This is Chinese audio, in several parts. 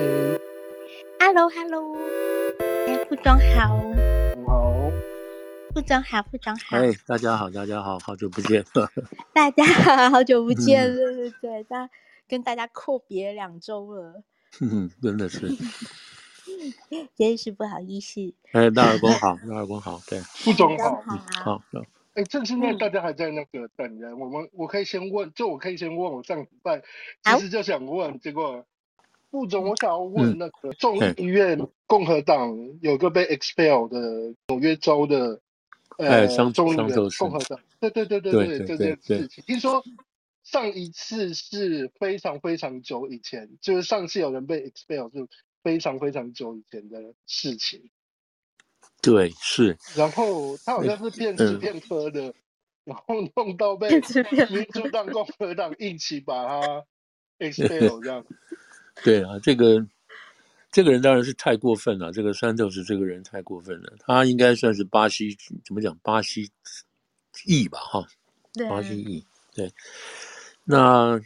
师。Hello，Hello，哎，副总好。好。副总好，副总好。哎，大家好，大家好，好久不见。大家好，好久不见，嗯、对对对，大跟大家阔别两周了。嗯，真的是。真是不好意思。哎，大耳公好，大耳公好，对。副总好。好。哎，趁现在大家还在那个等人，我们我可以先问，就我可以先问我上礼拜其实就想问，结果副总，我想要问那个众议院共和党有个被 expel 的纽约州的呃众议院共和党，对对对对对，这件事情，听说上一次是非常非常久以前，就是上次有人被 expel 是非常非常久以前的事情。对，是。然后他好像是骗吃骗喝的，嗯、然后弄到被民主党、共和党一起把他 expel 这样。对啊，这个这个人当然是太过分了。这个山豆是这个人太过分了，他应该算是巴西怎么讲？巴西裔吧，哈。巴西裔，对。那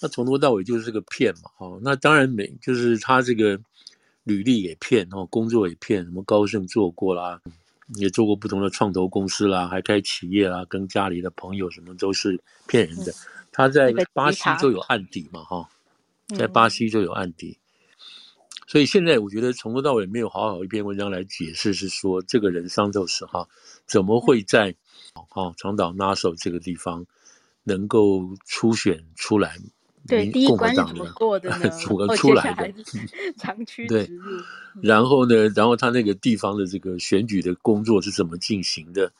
那从头到尾就是个骗嘛，哈。那当然没，就是他这个。履历也骗哦，工作也骗，什么高盛做过啦，也做过不同的创投公司啦，还开企业啦，跟家里的朋友什么都是骗人的。他在巴西就有案底嘛，哈，在巴西就有案底。所以现在我觉得从头到尾没有好好一篇文章来解释，是说这个人桑托斯哈怎么会在哈长岛拉手这个地方能够初选出来。对，第一关是怎么过的呢？怎么出来的？长驱直入。然后呢？然后他那个地方的这个选举的工作是怎么进行的？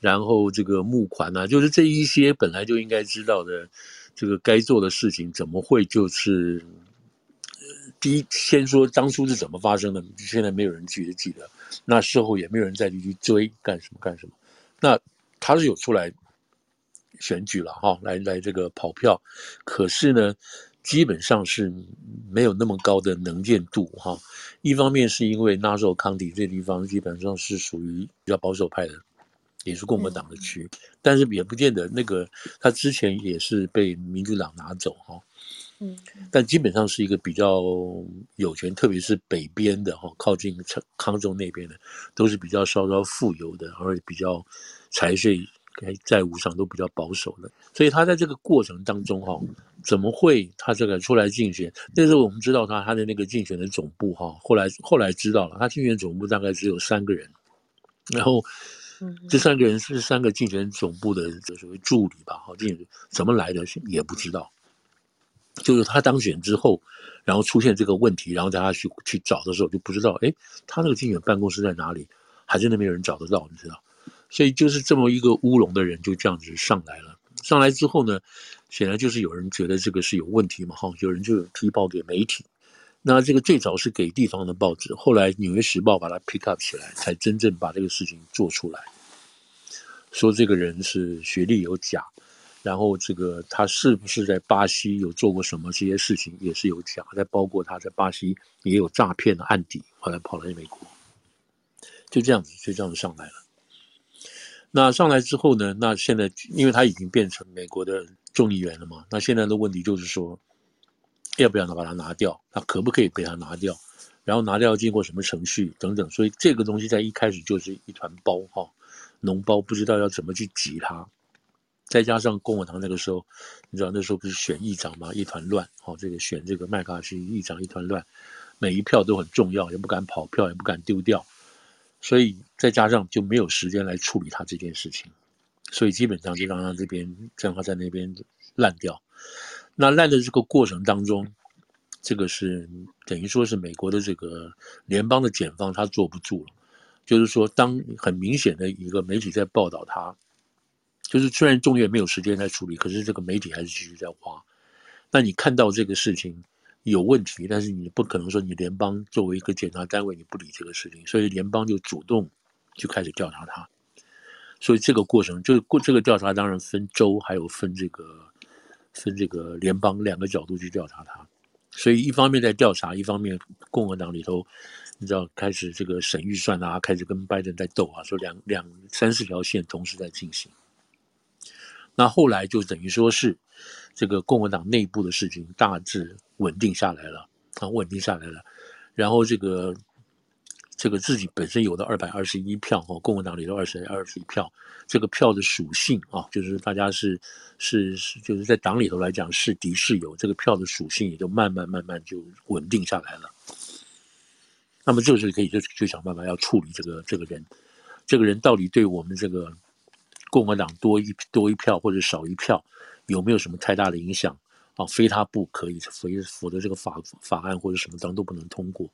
然后这个募款啊，就是这一些本来就应该知道的，这个该做的事情，怎么会就是？第一，先说当初是怎么发生的，现在没有人记得记得。那事后也没有人再去追干什么干什么。那他是有出来。选举了哈，来来这个跑票，可是呢，基本上是没有那么高的能见度哈。一方面是因为纳索康迪这地方基本上是属于比较保守派的，也是共和党的区，嗯、但是也不见得那个他之前也是被民主党拿走哈。嗯，但基本上是一个比较有权，特别是北边的哈，靠近康州那边的，都是比较稍稍富有的，而且比较财税。在债务上都比较保守的，所以他在这个过程当中哈，怎么会他这个出来竞选？那时候我们知道他他的那个竞选的总部哈，后来后来知道了，他竞选总部大概只有三个人，然后这三个人是三个竞选总部的这所谓助理吧，哈，竞选怎么来的也不知道，就是他当选之后，然后出现这个问题，然后大家去去找的时候就不知道，哎，他那个竞选办公室在哪里？还是那边有人找得到，你知道？所以就是这么一个乌龙的人就这样子上来了。上来之后呢，显然就是有人觉得这个是有问题嘛，哈，有人就有提报给媒体。那这个最早是给地方的报纸，后来《纽约时报》把它 pick up 起来，才真正把这个事情做出来。说这个人是学历有假，然后这个他是不是在巴西有做过什么这些事情也是有假，再包括他在巴西也有诈骗的案底，后来跑来美国，就这样子就这样子上来了。那上来之后呢？那现在因为他已经变成美国的众议员了嘛，那现在的问题就是说，要不要把它拿掉？它可不可以被它拿掉？然后拿掉要经过什么程序等等？所以这个东西在一开始就是一团包哈，脓包不知道要怎么去挤它。再加上共和党那个时候，你知道那时候不是选议长嘛，一团乱。好，这个选这个麦卡锡议长一团乱，每一票都很重要，也不敢跑票，也不敢丢掉。所以再加上就没有时间来处理他这件事情，所以基本上就让他这边让他在那边烂掉。那烂的这个过程当中，这个是等于说是美国的这个联邦的检方他坐不住了，就是说当很明显的一个媒体在报道他，就是虽然众院没有时间来处理，可是这个媒体还是继续在挖。那你看到这个事情，有问题，但是你不可能说你联邦作为一个检察单位，你不理这个事情，所以联邦就主动就开始调查他。所以这个过程就是过这个调查，当然分州，还有分这个分这个联邦两个角度去调查他。所以一方面在调查，一方面共和党里头你知道开始这个审预算啊，开始跟拜登在斗啊，说两两三四条线同时在进行。那后来就等于说是这个共和党内部的事情大致稳定下来了，啊稳定下来了，然后这个这个自己本身有的二百二十一票哈，共和党里的二十二十一票，这个票的属性啊，就是大家是是是就是在党里头来讲是敌是友，这个票的属性也就慢慢慢慢就稳定下来了。那么就是可以就就想办法要处理这个这个人，这个人到底对我们这个共和党多一多一票或者少一票有没有什么太大的影响啊？非他不可以，否否则这个法法案或者什么当都不能通过。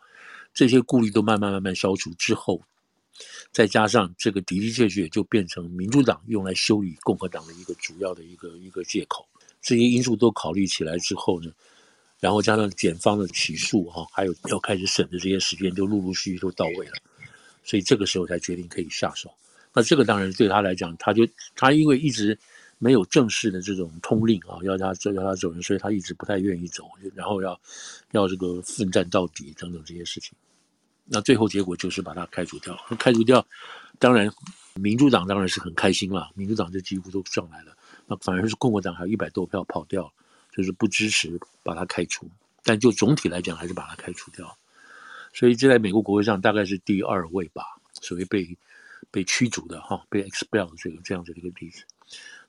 这些顾虑都慢慢慢慢消除之后，再加上这个的的确确就变成民主党用来修理共和党的一个主要的一个一个借口。这些因素都考虑起来之后呢，然后加上检方的起诉哈，还有要开始审的这些时间，就陆陆续续都到位了，所以这个时候才决定可以下手。那这个当然对他来讲，他就他因为一直没有正式的这种通令啊，要他要他走人，所以他一直不太愿意走，然后要要这个奋战到底等等这些事情。那最后结果就是把他开除掉。开除掉，当然民主党当然是很开心了，民主党就几乎都上来了，那反而是共和党还有一百多票跑掉。就是不支持把他开除，但就总体来讲，还是把他开除掉。所以这在美国国会上大概是第二位吧，所谓被被驱逐的哈，被 expel 这个这样子的一个例子。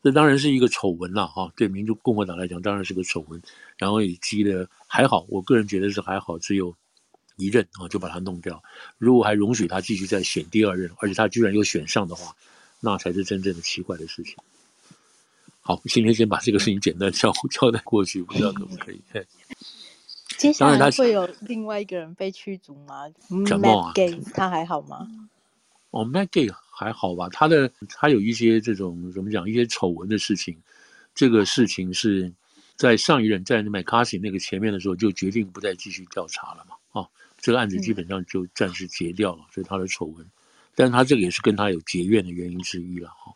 这当然是一个丑闻了哈，对民主共和党来讲当然是个丑闻。然后也积了还好，我个人觉得是还好，只有一任啊就把他弄掉。如果还容许他继续再选第二任，而且他居然又选上的话，那才是真正的奇怪的事情。好，今天先把这个事情简单 交交代过去，不知道可不可以？接下来会有另外一个人被驱逐吗？Matt Gaetz 他还好吗？哦 Gaetz 还好吧？他的他有一些这种怎么讲？一些丑闻的事情，这个事情是在上一任在 McCarthy 那个前面的时候就决定不再继续调查了嘛？啊，这个案子基本上就暂时结掉了，所以他的丑闻，但是他这个也是跟他有结怨的原因之一了哈。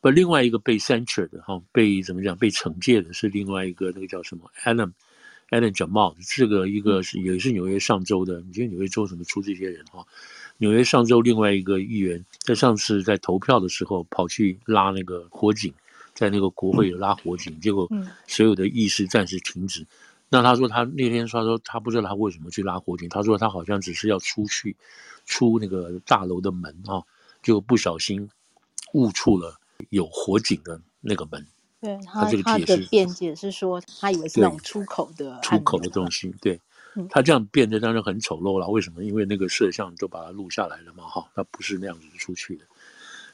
不，另外一个被 censure 的哈，被怎么讲？被惩戒的是另外一个那个叫什么？Adam Adam Jamal，这个一个是也是纽约上周的。你觉得纽约州怎么出这些人哈？纽约上周另外一个议员在上次在投票的时候跑去拉那个火警，在那个国会拉火警，结果所有的议事暂时停止。那他说他那天他说他不知道他为什么去拉火警，他说他好像只是要出去出那个大楼的门啊，就不小心误触了。有火警的那个门，对他，他这个辩解是说，他以为是那种出口的出口的东西。对，他这样变得当然很丑陋了。为什么？因为那个摄像都把它录下来了嘛，哈，他不是那样子出去的。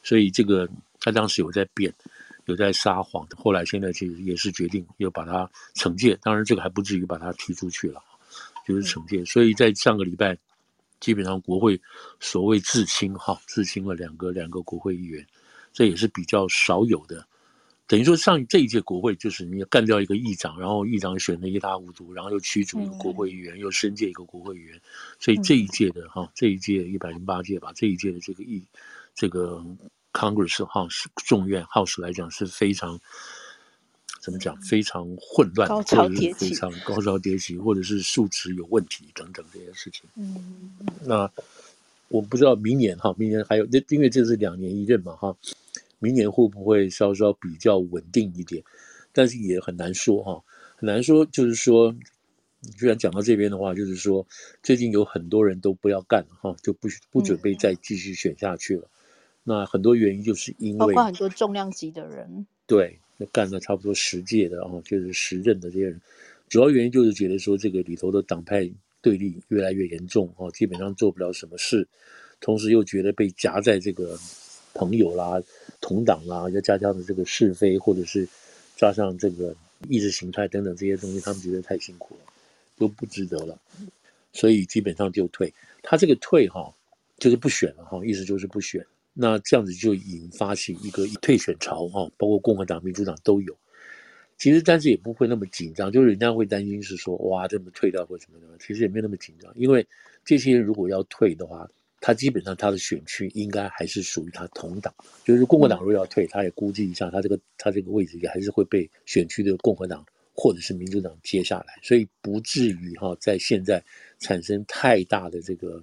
所以这个他当时有在变，有在撒谎。后来现在其实也是决定要把他惩戒，当然这个还不至于把他踢出去了，就是惩戒。所以在上个礼拜，基本上国会所谓自清哈，自清了两个两个国会议员。这也是比较少有的，等于说上这一届国会就是你要干掉一个议长，然后议长选的一塌糊涂，然后又驱逐一个国会议员，嗯、又升阶一个国会议员，所以这一届的哈，这一届一百零八届吧，这一届的这个议这个 Congress House 众院 House 来讲是非常怎么讲，非常混乱，或者是非常高潮迭起，或者是数值有问题等等这些事情。嗯，那。我不知道明年哈，明年还有那，因为这是两年一任嘛哈，明年会不会稍稍比较稳定一点？但是也很难说哈，很难说。就是说，居然讲到这边的话，就是说，最近有很多人都不要干了哈，就不不准备再继续选下去了。嗯、那很多原因就是因为包括很多重量级的人，对，那干了差不多十届的啊，就是十任的这些人，主要原因就是觉得说这个里头的党派。对立越来越严重哈，基本上做不了什么事，同时又觉得被夹在这个朋友啦、同党啦，要加强的这个是非，或者是加上这个意识形态等等这些东西，他们觉得太辛苦了，都不值得了，所以基本上就退。他这个退哈，就是不选了哈，意思就是不选。那这样子就引发起一个退选潮哈，包括共和党、民主党都有。其实，但是也不会那么紧张，就是人家会担心是说，哇，这么退掉或什么的。其实也没有那么紧张，因为这些如果要退的话，他基本上他的选区应该还是属于他同党。就是共和党如果要退，他也估计一下，他这个他这个位置也还是会被选区的共和党或者是民主党接下来，所以不至于哈在现在产生太大的这个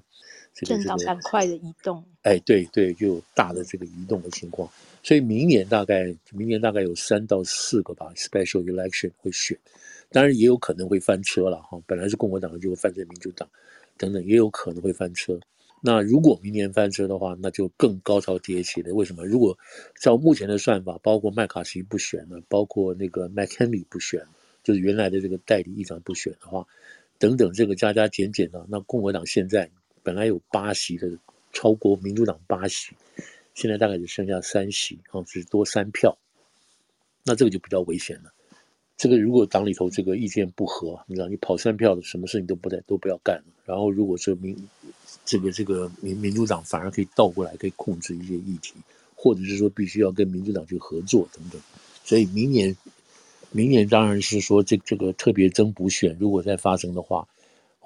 这个政党板块的移动。哎，对对，就有大的这个移动的情况。所以明年大概明年大概有三到四个吧，special election 会选，当然也有可能会翻车了哈。本来是共和党就会翻成民主党，等等也有可能会翻车。那如果明年翻车的话，那就更高潮迭起了。为什么？如果照目前的算法，包括麦卡锡不选了，包括那个麦肯利不选，就是原来的这个代理议长不选的话，等等这个加加减减的，那共和党现在本来有八席的，超过民主党八席。现在大概只剩下三席，啊，只多三票，那这个就比较危险了。这个如果党里头这个意见不合，你知道，你跑三票的，什么事情都不带都不要干了。然后如果说民这个这个民民主党反而可以倒过来，可以控制一些议题，或者是说必须要跟民主党去合作等等。所以明年，明年当然是说这这个特别增补选如果再发生的话。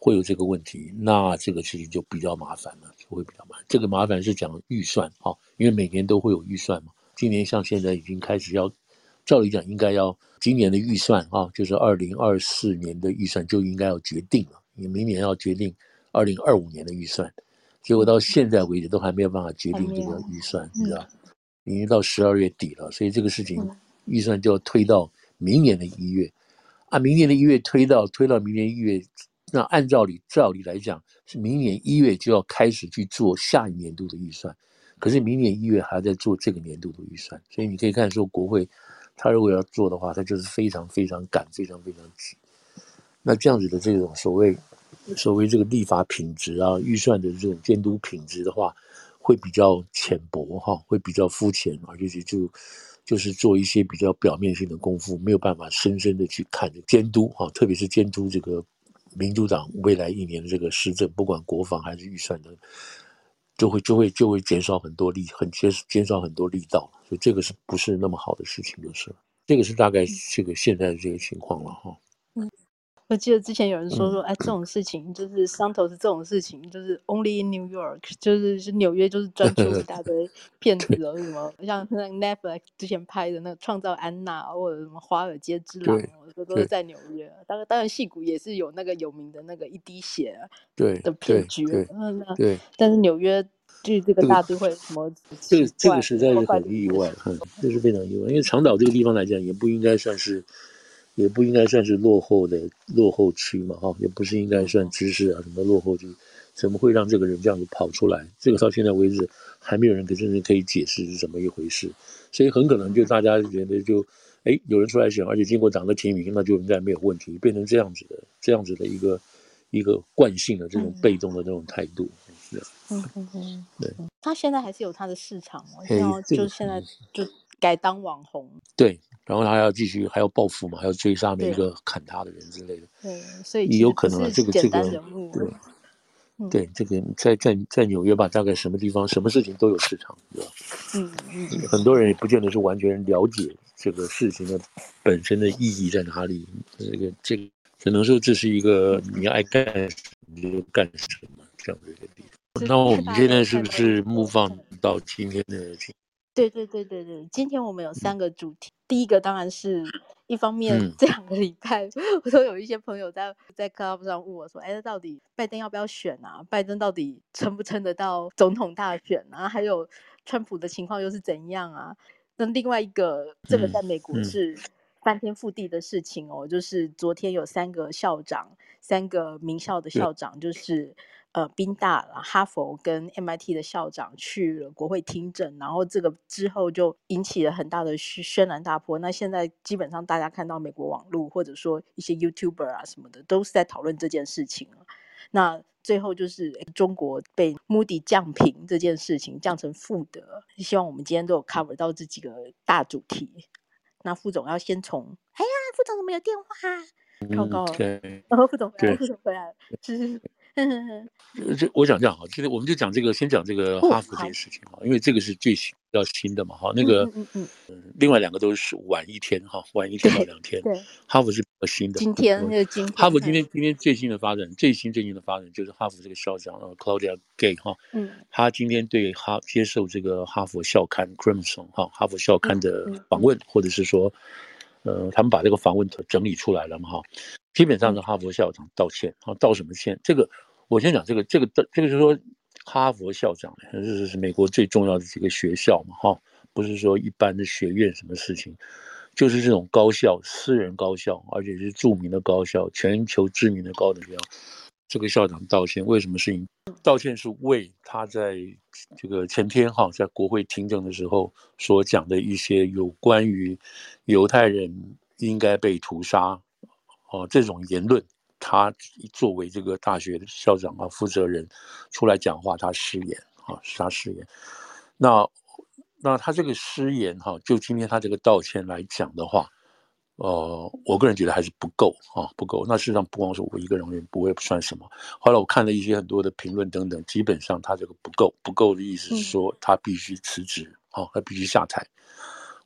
会有这个问题，那这个事情就比较麻烦了，就会比较麻烦。这个麻烦是讲预算啊，因为每年都会有预算嘛。今年像现在已经开始要，照理讲应该要今年的预算啊，就是二零二四年的预算就应该要决定了，你明年要决定二零二五年的预算，结果到现在为止都还没有办法决定这个预算，你知道，已经到十二月底了，所以这个事情预算就要推到明年的一月，啊，明年的一月推到推到明年一月。那按照理，照理来讲，是明年一月就要开始去做下一年度的预算，可是明年一月还在做这个年度的预算，所以你可以看说，国会他如果要做的话，他就是非常非常赶，非常非常急。那这样子的这种所谓所谓这个立法品质啊，预算的这种监督品质的话，会比较浅薄哈，会比较肤浅，而且就就是做一些比较表面性的功夫，没有办法深深的去看监督哈，特别是监督这个。民主党未来一年的这个施政，不管国防还是预算的，就会就会就会减少很多力，很减减少很多力道，所以这个是不是那么好的事情？就是，这个是大概这个现在的这个情况了哈。我记得之前有人说说，哎，这种事情就是桑托斯这种事情，就是 only in New York，就是是纽约，就是专出一大堆 骗子了，什么像那 Netflix 之前拍的那个《创造安娜》或者什么《华尔街之狼》，我说都是在纽约。当然，当然，戏骨也是有那个有名的那个一滴血对的骗局。嗯，对。但是纽约就这个大都会，什么这个这个实在是很意外，嗯，这是非常意外，因为长岛这个地方来讲，也不应该算是。也不应该算是落后的落后区嘛，哈，也不是应该算知识啊什么落后区，怎么会让这个人这样子跑出来？这个到现在为止还没有人可真正可以解释是怎么一回事，所以很可能就大家觉得就，哎，有人出来选，而且经过党的提名，那就应该没有问题，变成这样子的这样子的一个一个惯性的这种被动的这种态度，是嗯嗯嗯，对，他现在还是有他的市场，然后就现在就改当网红，对。然后他还要继续，还要报复嘛，还要追杀每一个砍他的人之类的。对，所以也有可能啊，这个这个，对，嗯、对，这个在在在纽约吧，大概什么地方，什么事情都有市场，对吧？嗯嗯。很多人也不见得是完全了解这个事情的本身的意义在哪里。这个这个，只能说这是一个你爱干什么就干什么这样的一个地方。那我们现在是不是 move on 到今天的？对对对对对，今天我们有三个主题。第一个当然是一方面，这两个礼拜我都有一些朋友在在 Club 上问我说：“哎，到底拜登要不要选啊？拜登到底撑不撑得到总统大选啊？还有川普的情况又是怎样啊？”那另外一个，这个在美国是翻天覆地的事情哦，就是昨天有三个校长，三个名校的校长，就是。呃，宾大、哈佛跟 MIT 的校长去了国会听证，然后这个之后就引起了很大的轩然大波。那现在基本上大家看到美国网络或者说一些 YouTuber 啊什么的，都是在讨论这件事情。那最后就是中国被 Moody 降评这件事情降成负的。希望我们今天都有 cover 到这几个大主题。那副总要先从，哎呀，副总怎么有电话？糟糕了，然后副总回来，副总回来了，是。这我讲这样哈，今天我们就讲这个，先讲这个哈佛这件事情哈，因为这个是最新比较新的嘛哈。那个嗯嗯嗯，另外两个都是晚一天哈，晚一天到两天。对，哈佛是比较新的。今天那个今哈佛今天今天最新的发展，最新最新的发展就是哈佛这个校长 Claudia Gay 哈，嗯，他今天对哈接受这个哈佛校刊 Crimson 哈哈佛校刊的访问，或者是说，呃，他们把这个访问整理出来了嘛哈。基本上是哈佛校长道歉，啊，道什么歉？这个我先讲这个，这个的这个就是说，哈佛校长呢，这是美国最重要的几个学校嘛，哈，不是说一般的学院什么事情，就是这种高校，私人高校，而且是著名的高校，全球知名的高等学校。这个校长道歉，为什么事情？道歉是为他在这个前天哈，在国会听证的时候所讲的一些有关于犹太人应该被屠杀，哦，这种言论，他作为这个大学的校长啊负责人出来讲话，他失言啊，是他失言。那那他这个失言哈，就今天他这个道歉来讲的话。呃，我个人觉得还是不够啊，不够。那事实上不光是我一个人，也不会不算什么。后来我看了一些很多的评论等等，基本上他这个不够，不够的意思是说他必须辞职啊，他必须下台，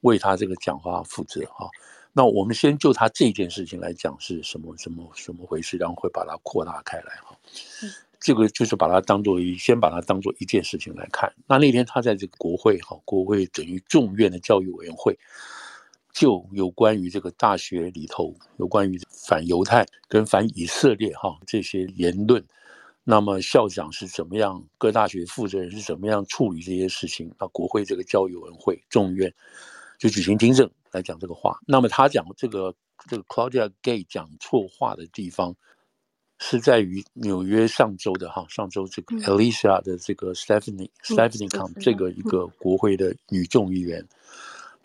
为他这个讲话负责啊。那我们先就他这件事情来讲是什么什么什么回事，然后会把它扩大开来哈。这个就是把它当做一，先把它当做一件事情来看。那那天他在这个国会哈，国会等于众院的教育委员会。就有关于这个大学里头有关于反犹太跟反以色列哈这些言论，那么校长是怎么样，各大学负责人是怎么样处理这些事情？那国会这个教育委员会众院就举行听证来讲这个话。那么他讲这个这个 Claudia Gay 讲错话的地方，是在于纽约上周的哈上周这个 Alicia 的这个 Stephanie、嗯、Stephanie Com 这个一个国会的女众议员。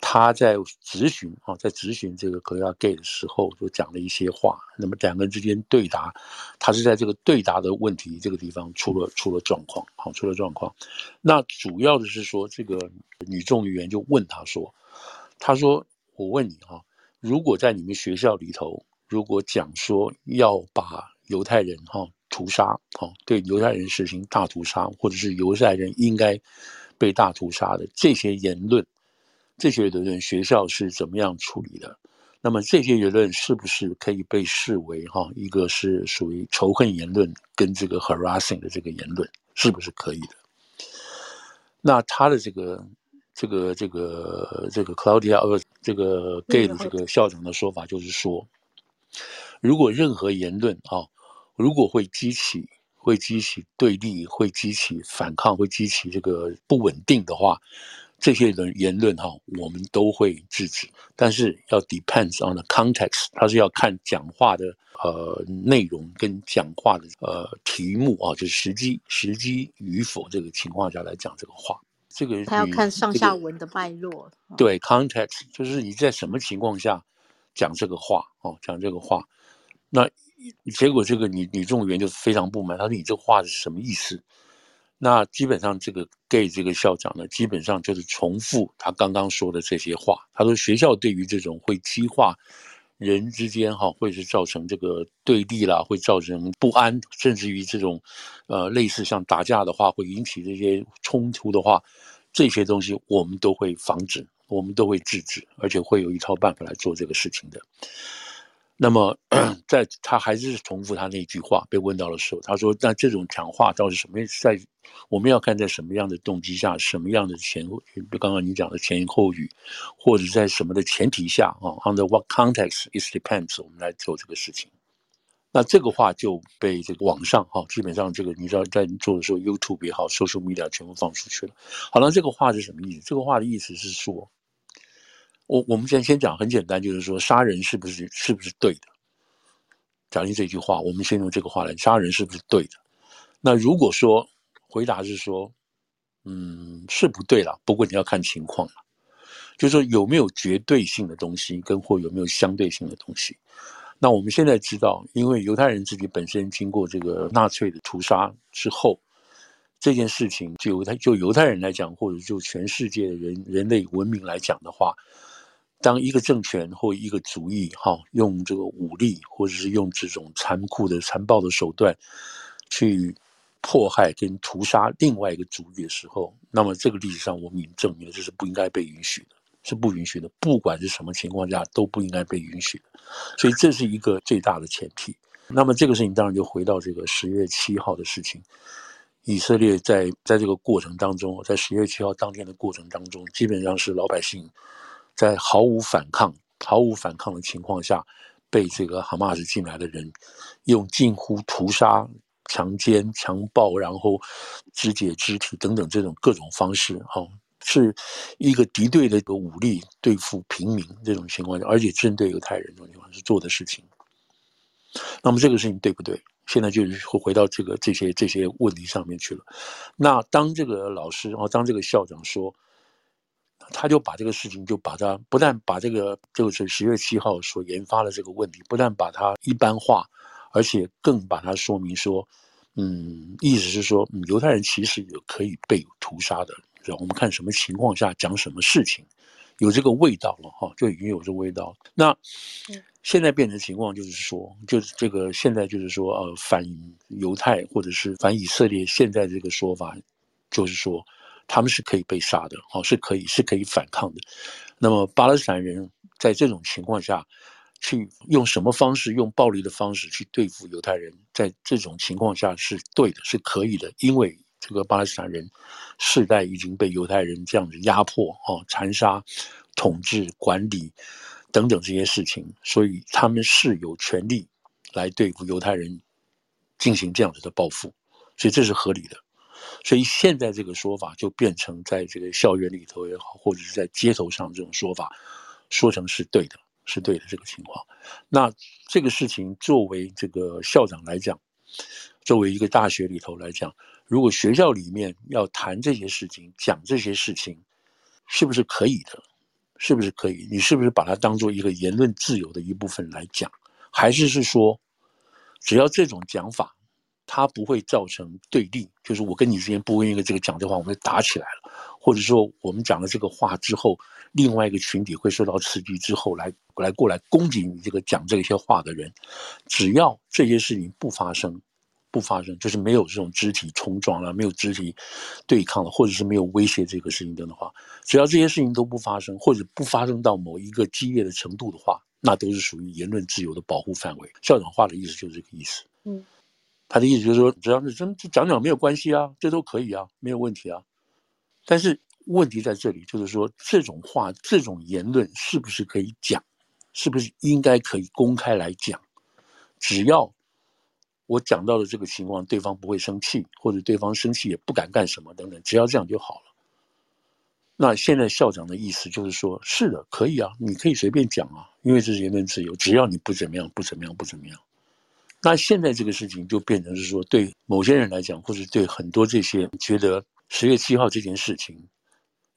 她在质询啊，在质询这个 Claudia Gay 的时候，就讲了一些话。那么两个人之间对答，他是在这个对答的问题这个地方出了出了状况，好，出了状况。那主要的是说，这个女众议员就问他说：“他说，我问你哈，如果在你们学校里头，如果讲说要把犹太人哈屠杀，哈，对犹太人实行大屠杀，或者是犹太人应该被大屠杀的这些言论。”这些言论学校是怎么样处理的？那么这些言论是不是可以被视为哈一个是属于仇恨言论，跟这个 harassing 的这个言论是不是可以的？那他的这个这个这个这个 Claudia 这个 Gay 的这个校长的说法就是说，如果任何言论啊，如果会激起会激起对立，会激起反抗，会激起这个不稳定的话。这些人言论哈，我们都会制止，但是要 depends on the context，它是要看讲话的呃内容跟讲话的呃题目啊，就是时机时机与否这个情况下来讲这个话。这个他要看上下文的脉络。这个、对 context，就是你在什么情况下讲这个话哦，讲这个话，那结果这个女女众议员就非常不满，她说你这话是什么意思？那基本上，这个 Gay 这个校长呢，基本上就是重复他刚刚说的这些话。他说，学校对于这种会激化人之间哈，会是造成这个对立啦，会造成不安，甚至于这种呃类似像打架的话，会引起这些冲突的话，这些东西我们都会防止，我们都会制止，而且会有一套办法来做这个事情的。那么，在他还是重复他那句话，被问到的时候，他说：“那这种讲话到底什么意思？在我们要看在什么样的动机下，什么样的前后，刚刚你讲的前言后语，或者在什么的前提下啊？Under what context it depends，我们来做这个事情。那这个话就被这个网上哈，基本上这个你知道在做的时候，YouTube 也好，social media 全部放出去了。好了，这个话是什么意思？这个话的意思是说。”我我们先先讲很简单，就是说杀人是不是是不是对的？讲一这句话，我们先用这个话来，杀人是不是对的？那如果说回答是说，嗯，是不对了，不过你要看情况了，就是说有没有绝对性的东西，跟或有没有相对性的东西。那我们现在知道，因为犹太人自己本身经过这个纳粹的屠杀之后，这件事情就犹太就犹太人来讲，或者就全世界的人人类文明来讲的话。当一个政权或一个主义哈，用这个武力或者是用这种残酷的、残暴的手段去迫害跟屠杀另外一个主义的时候，那么这个历史上我们已经证明了这是不应该被允许的，是不允许的，不管是什么情况下都不应该被允许。所以这是一个最大的前提。那么这个事情当然就回到这个十月七号的事情，以色列在在这个过程当中，在十月七号当天的过程当中，基本上是老百姓。在毫无反抗、毫无反抗的情况下，被这个哈马斯进来的人用近乎屠杀、强奸、强暴，然后肢解肢体等等这种各种方式，哈，是一个敌对的一个武力对付平民这种情况下，而且针对犹太人这种情况是做的事情。那么这个事情对不对？现在就是会回到这个这些这些问题上面去了。那当这个老师啊，当这个校长说，他就把这个事情就把它不但把这个就是十月七号所研发的这个问题，不但把它一般化，而且更把它说明说，嗯，意思是说，嗯，犹太人其实有可以被屠杀的。然后我们看什么情况下讲什么事情，有这个味道了哈，就已经有这个味道。那现在变成情况就是说，就是这个现在就是说，呃，反犹太或者是反以色列，现在这个说法就是说，他们是可以被杀的，哦，是可以是可以反抗的。那么巴勒斯坦人在这种情况下，去用什么方式，用暴力的方式去对付犹太人，在这种情况下是对的，是可以的，因为。这个巴勒斯坦人世代已经被犹太人这样子压迫、哦残杀、统治、管理等等这些事情，所以他们是有权利来对付犹太人进行这样子的报复，所以这是合理的。所以现在这个说法就变成在这个校园里头也好，或者是在街头上这种说法，说成是对的，是对的这个情况。那这个事情作为这个校长来讲，作为一个大学里头来讲。如果学校里面要谈这些事情，讲这些事情，是不是可以的？是不是可以？你是不是把它当做一个言论自由的一部分来讲？还是是说，只要这种讲法，它不会造成对立，就是我跟你之间不会因为这个讲的话，我们打起来了，或者说我们讲了这个话之后，另外一个群体会受到刺激之后来来过来攻击你这个讲这些话的人，只要这些事情不发生。不发生，就是没有这种肢体冲撞了，没有肢体对抗了，或者是没有威胁这个事情等的话，只要这些事情都不发生，或者不发生到某一个激烈的程度的话，那都是属于言论自由的保护范围。校长话的意思就是这个意思。嗯，他的意思就是说，只要是真就讲讲没有关系啊，这都可以啊，没有问题啊。但是问题在这里，就是说这种话、这种言论是不是可以讲？是不是应该可以公开来讲？只要。我讲到的这个情况，对方不会生气，或者对方生气也不敢干什么等等，只要这样就好了。那现在校长的意思就是说，是的，可以啊，你可以随便讲啊，因为这是言论自由，只要你不怎么样，不怎么样，不怎么样。那现在这个事情就变成是说，对某些人来讲，或者对很多这些觉得十月七号这件事情，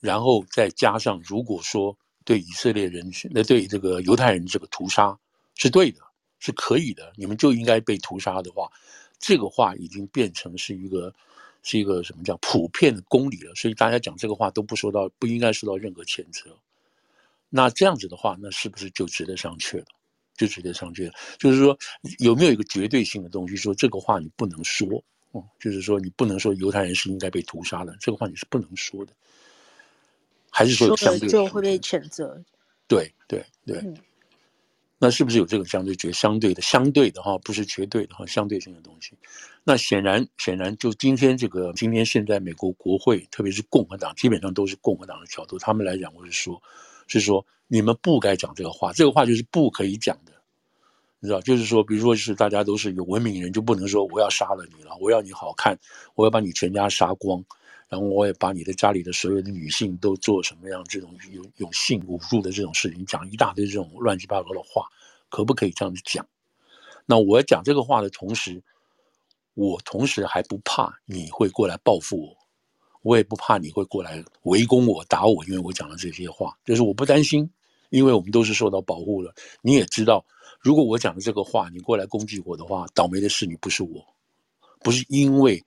然后再加上如果说对以色列人，那对这个犹太人这个屠杀是对的。是可以的，你们就应该被屠杀的话，这个话已经变成是一个，是一个什么叫普遍的公理了。所以大家讲这个话都不受到，不应该受到任何谴责。那这样子的话，那是不是就值得商榷了？就直接上去了。就是说，有没有一个绝对性的东西，说这个话你不能说？哦，就是说你不能说犹太人是应该被屠杀的，这个话你是不能说的。还是说有相对就会被谴责？对对对。对嗯那是不是有这个相对绝相对的相对的哈，不是绝对的哈，相对性的东西？那显然显然，就今天这个今天现在美国国会，特别是共和党，基本上都是共和党的角度，他们来讲，我是说，是说你们不该讲这个话，这个话就是不可以讲的，你知道？就是说，比如说，就是大家都是有文明人，就不能说我要杀了你了，我要你好看，我要把你全家杀光。然后我也把你的家里的所有的女性都做什么样这种有有性侮辱的这种事情，讲一大堆这种乱七八糟的话，可不可以这样子讲？那我讲这个话的同时，我同时还不怕你会过来报复我，我也不怕你会过来围攻我打我，因为我讲了这些话，就是我不担心，因为我们都是受到保护了。你也知道，如果我讲的这个话，你过来攻击我的话，倒霉的是你，不是我，不是因为。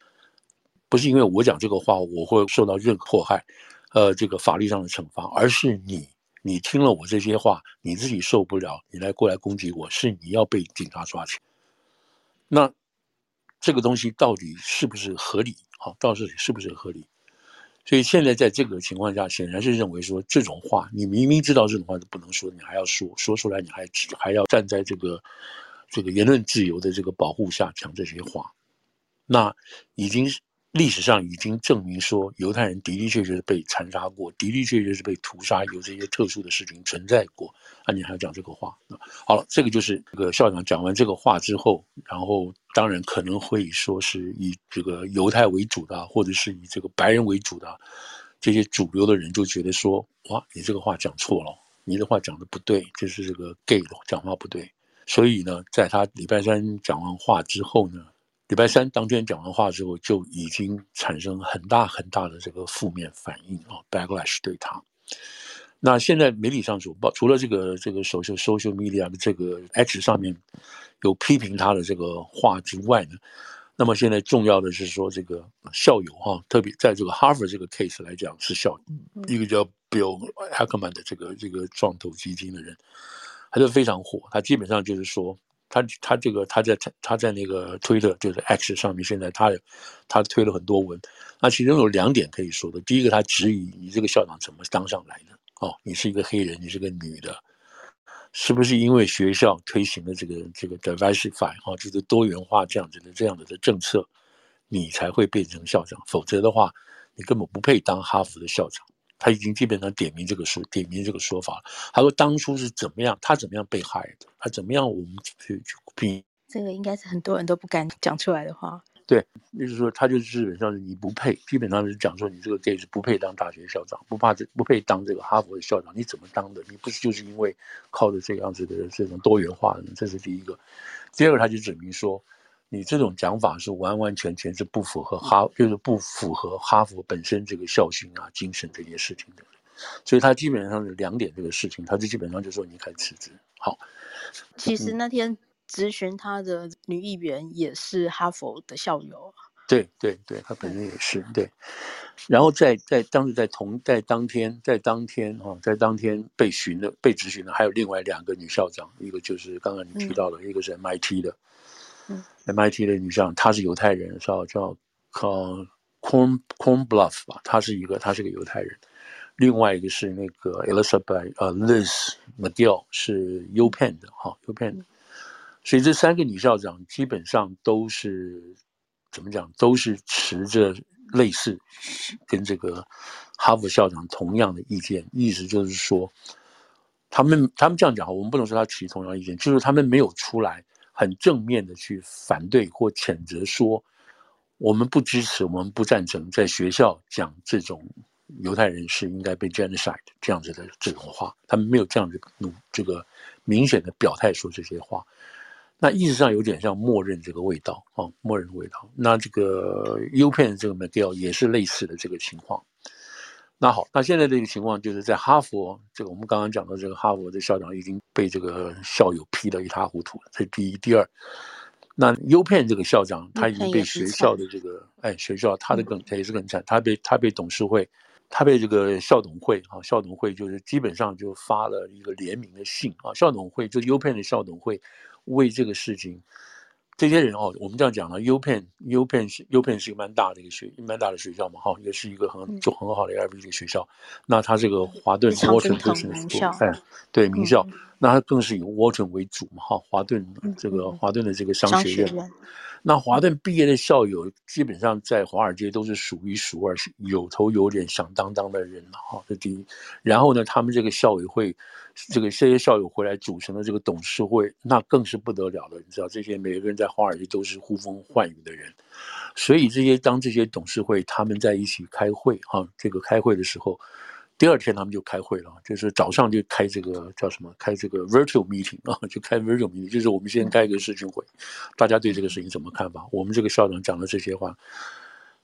不是因为我讲这个话，我会受到任何迫害，呃，这个法律上的惩罚，而是你，你听了我这些话，你自己受不了，你来过来攻击我，是你要被警察抓去。那这个东西到底是不是合理？好，到底是不是合理？所以现在在这个情况下，显然是认为说这种话，你明明知道这种话是不能说，你还要说，说出来，你还还要站在这个这个言论自由的这个保护下讲这些话，那已经是。历史上已经证明说，犹太人的的确确是被残杀过，的的确确是被屠杀，有这些特殊的事情存在过。啊，你还要讲这个话？好了，这个就是这个校长讲完这个话之后，然后当然可能会说是以这个犹太为主的，或者是以这个白人为主的这些主流的人就觉得说，哇，你这个话讲错了，你的话讲的不对，就是这个 gay 的讲话不对。所以呢，在他礼拜三讲完话之后呢，礼拜三当天讲完话之后，就已经产生很大很大的这个负面反应啊，backlash 对他。那现在媒体上所报，除了这个这个 social social media 的这个 X 上面有批评他的这个话之外呢，那么现在重要的是说这个校友哈，特别在这个 Harvard 这个 case 来讲是校友，一个叫 Bill Ackman 的这个这个创投基金的人，他就非常火，他基本上就是说他他这个他在他他在那个推特就是 X 上面，现在他他推了很多文，那其中有两点可以说的，第一个他质疑你这个校长怎么当上来的。哦，你是一个黑人，你是个女的，是不是因为学校推行了这个这个 diversify、哦，就是多元化这样子的这样子的政策，你才会变成校长？否则的话，你根本不配当哈佛的校长。他已经基本上点名这个说，点名这个说法了。他说当初是怎么样，他怎么样被害的，他怎么样，我们去去评。这个应该是很多人都不敢讲出来的话。对，就是说，他就是基本上是你不配，基本上是讲说你这个 gay 是不配当大学校长，不怕这不配当这个哈佛的校长，你怎么当的？你不是就是因为靠着这样子的这种多元化的？这是第一个。第二个，他就指明说，你这种讲法是完完全全是不符合哈，就是不符合哈佛本身这个校训啊、精神这件事情的。所以他基本上是两点这个事情，他就基本上就说你可以辞职。好，其实那天。咨询他的女议员也是哈佛的校友，对对对，他本身也是对。然后在在当时在同在当天在当天哈在当天被询的被质询的还有另外两个女校长，一个就是刚刚你提到的，嗯、一个是 MIT 的，嗯，MIT 的女校长，她是犹太人，叫叫 Corn Cornbluff 吧，她是一个她是个犹太人。另外一个是那个 Elizabeth 呃 Liz McGill 是 UPenn 的哈 UPenn 的。所以这三个女校长基本上都是怎么讲？都是持着类似跟这个哈佛校长同样的意见，意思就是说，他们他们这样讲，我们不能说他持同样意见，就是他们没有出来很正面的去反对或谴责，说我们不支持，我们不赞成在学校讲这种犹太人是应该被 genocide 这样子的这种话，他们没有这样子努这个明显的表态说这些话。那意识上有点像默认这个味道啊，默认味道。那这个 U 片的这个 McGill 也是类似的这个情况。那好，那现在这个情况就是在哈佛，这个我们刚刚讲到这个哈佛的校长已经被这个校友批得一塌糊涂了。这第一，第二，那 UPenn 这个校长他已经被学校的这个哎学校他的更他也是更惨，他被他被董事会，他被这个校董会啊校董会就是基本上就发了一个联名的信啊，校董会就是 UPenn 的校董会。为这个事情，这些人哦，我们这样讲了，UPenn，UPenn 是 UPenn 是一个蛮大的一个学，蛮大的学校嘛，哈，也是一个很就很好的 Ivy 这个学校。那他这个华顿 Wharton Business 哎，对名校，那他更是以 Wharton 为主嘛，哈，华顿这个华顿的这个商学院。那华顿毕业的校友，基本上在华尔街都是数一数二，有头有脸、响当当的人了哈。这第一，然后呢，他们这个校委会，这个这些校友回来组成的这个董事会，那更是不得了了。你知道，这些每个人在华尔街都是呼风唤雨的人，所以这些当这些董事会他们在一起开会哈，这个开会的时候。第二天他们就开会了，就是早上就开这个叫什么？开这个 virtual meeting 啊，就开 virtual meeting，就是我们先开一个视讯会，大家对这个事情怎么看法？我们这个校长讲的这些话，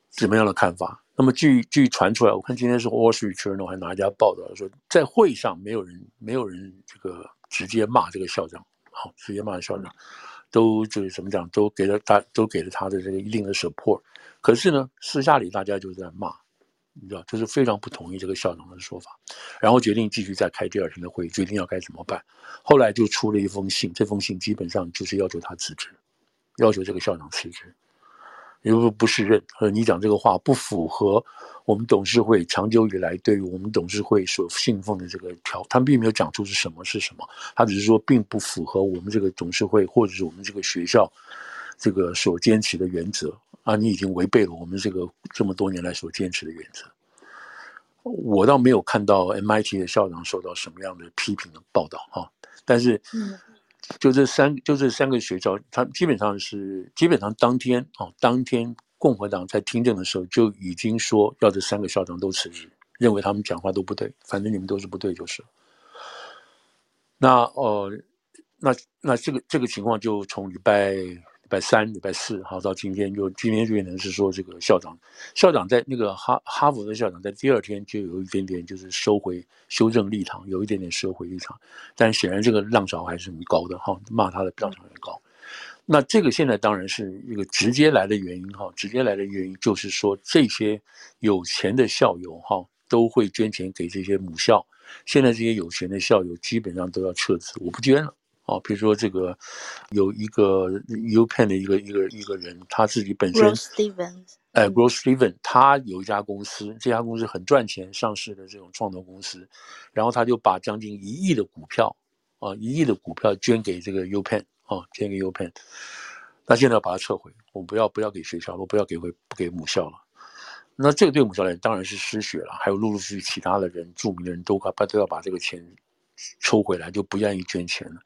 怎么样的看法？那么据据传出来，我看今天是 Wall Street Journal 还拿一家报道说，在会上没有人没有人这个直接骂这个校长，好，直接骂校长，都就是怎么讲，都给了他都给了他的这个一定的 support，可是呢，私下里大家就在骂。你知道，就是非常不同意这个校长的说法，然后决定继续再开第二天的会，决定要该怎么办。后来就出了一封信，这封信基本上就是要求他辞职，要求这个校长辞职，因为不适任，呃，你讲这个话不符合我们董事会长久以来对于我们董事会所信奉的这个条，他们并没有讲出是什么是什么，他只是说并不符合我们这个董事会或者是我们这个学校这个所坚持的原则。啊，你已经违背了我们这个这么多年来所坚持的原则。我倒没有看到 MIT 的校长受到什么样的批评的报道哈，但是，就这三就这三个学校，他基本上是基本上当天啊，当天共和党在听证的时候就已经说要这三个校长都辞职，认为他们讲话都不对，反正你们都是不对就是。那呃，那那这个这个情况就从礼拜礼拜三、礼拜四，好到今天就今天就变成是说这个校长校长在那个哈哈佛的校长在第二天就有一点点就是收回修正立场，有一点点收回立场，但显然这个浪潮还是很高的哈，骂他的浪潮很高。那这个现在当然是一个直接来的原因哈，直接来的原因就是说这些有钱的校友哈都会捐钱给这些母校，现在这些有钱的校友基本上都要撤资，我不捐了啊。比如说这个有一个 UPenn 的一个一个一个人，他自己本身哎，Gross Steven，他有一家公司，这家公司很赚钱，上市的这种创投公司，然后他就把将近一亿的股票啊，一亿的股票捐给这个 UPenn。哦，捐给 UPenn，那现在要把它撤回，我不要不要给学校，我不要给回不给母校了。那这个对母校来讲当然是失血了，还有陆陆续续其他的人，著名的人都快把都要把这个钱抽回来，就不愿意捐钱了。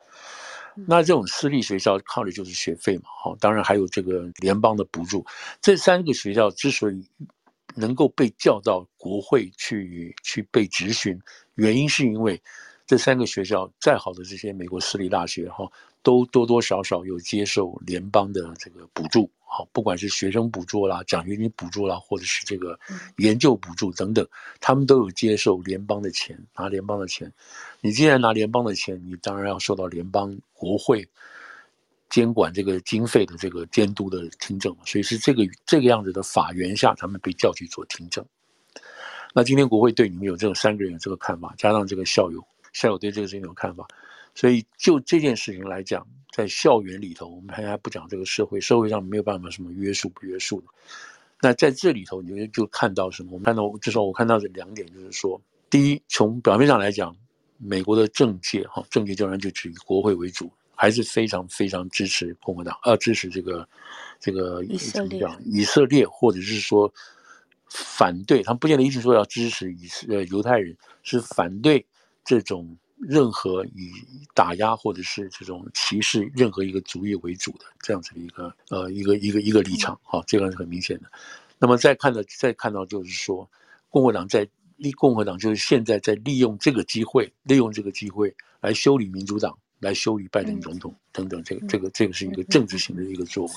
那这种私立学校靠的就是学费嘛，好，当然还有这个联邦的补助。这三个学校之所以能够被叫到国会去去被质询，原因是因为这三个学校再好的这些美国私立大学哈。都多多少少有接受联邦的这个补助，好，不管是学生补助啦、奖学金补助啦，或者是这个研究补助等等，他们都有接受联邦的钱，拿联邦的钱。你既然拿联邦的钱，你当然要受到联邦国会监管这个经费的这个监督的听证，所以是这个这个样子的法源下，他们被叫去做听证。那今天国会对你们有这种三个人有这个看法，加上这个校友，校友对这个事情有看法。所以就这件事情来讲，在校园里头，我们还还不讲这个社会，社会上没有办法什么约束不约束的。那在这里头，你就就看到什么？我们看到至少我看到这两点，就是说，第一，从表面上来讲，美国的政界哈，政界当然就以国会为主，还是非常非常支持共和党，呃，支持这个这个怎么讲，以色列，或者是说反对，他们不见得一直说要支持以色呃犹太人，是反对这种。任何以打压或者是这种歧视任何一个族裔为主的这样子的一个呃一个一个一个立场，好，这个是很明显的。那么再看到再看到就是说，共和党在利共和党就是现在在利用这个机会，利用这个机会来修理民主党，来修理拜登总统等等，这个这个这个是一个政治性的一个作为。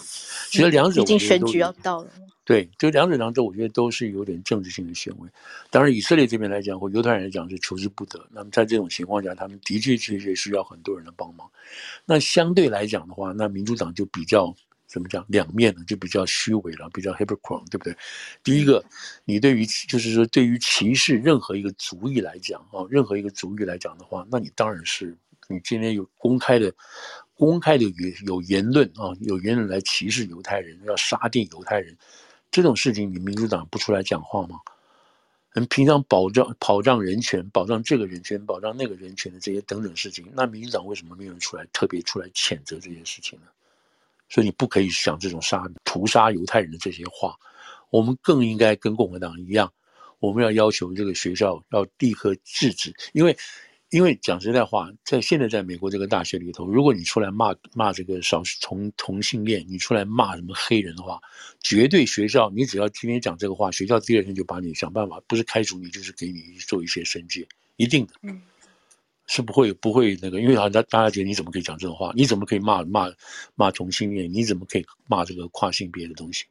其实两者已经选举要到了。对，就两者当中，我觉得都是有点政治性的行为。当然，以色列这边来讲，或犹太人来讲是求之不得。那么在这种情况下，他们的确确实需要很多人的帮忙。那相对来讲的话，那民主党就比较怎么讲，两面呢，就比较虚伪了，比较 hypocrite，对不对？第一个，你对于就是说对于歧视任何一个族裔来讲啊，任何一个族裔来讲的话，那你当然是你今天有公开的。公开的有有言论啊，有言论来歧视犹太人，要杀定犹太人。这种事情，你民主党不出来讲话吗？你平常保障保障人权、保障这个人权、保障那个人权的这些等等事情，那民主党为什么没有人出来特别出来谴责这些事情呢？所以你不可以讲这种杀屠杀犹太人的这些话。我们更应该跟共和党一样，我们要要求这个学校要立刻制止，因为。因为讲实在话，在现在在美国这个大学里头，如果你出来骂骂这个少数同同性恋，你出来骂什么黑人的话，绝对学校你只要今天讲这个话，学校第二天就把你想办法，不是开除你，就是给你做一些申诫，一定的，嗯，是不会不会那个，因为大大家觉得你怎么可以讲这种话？你怎么可以骂骂骂同性恋？你怎么可以骂这个跨性别的东西？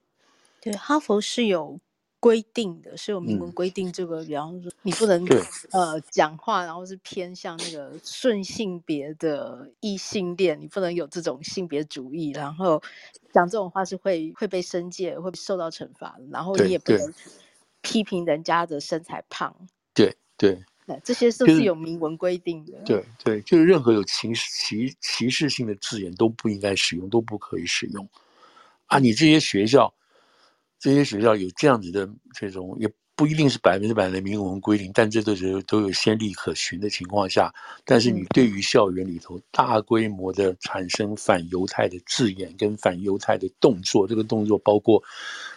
对，哈佛是有。规定的是有明文规定，这个、嗯、比方说你不能呃讲话，然后是偏向那个顺性别的异性恋，你不能有这种性别主义，然后讲这种话是会会被申诫，会受到惩罚的。然后你也不能批评人家的身材胖。对对，对，这些是不是有明文规定的？对对，就是任何有歧歧歧视性的字眼都不应该使用，都不可以使用。啊，你这些学校。这些学校有这样子的这种，也不一定是百分之百的明文规定，但这都是都有先例可循的情况下。但是你对于校园里头大规模的产生反犹太的字眼跟反犹太的动作，这个动作包括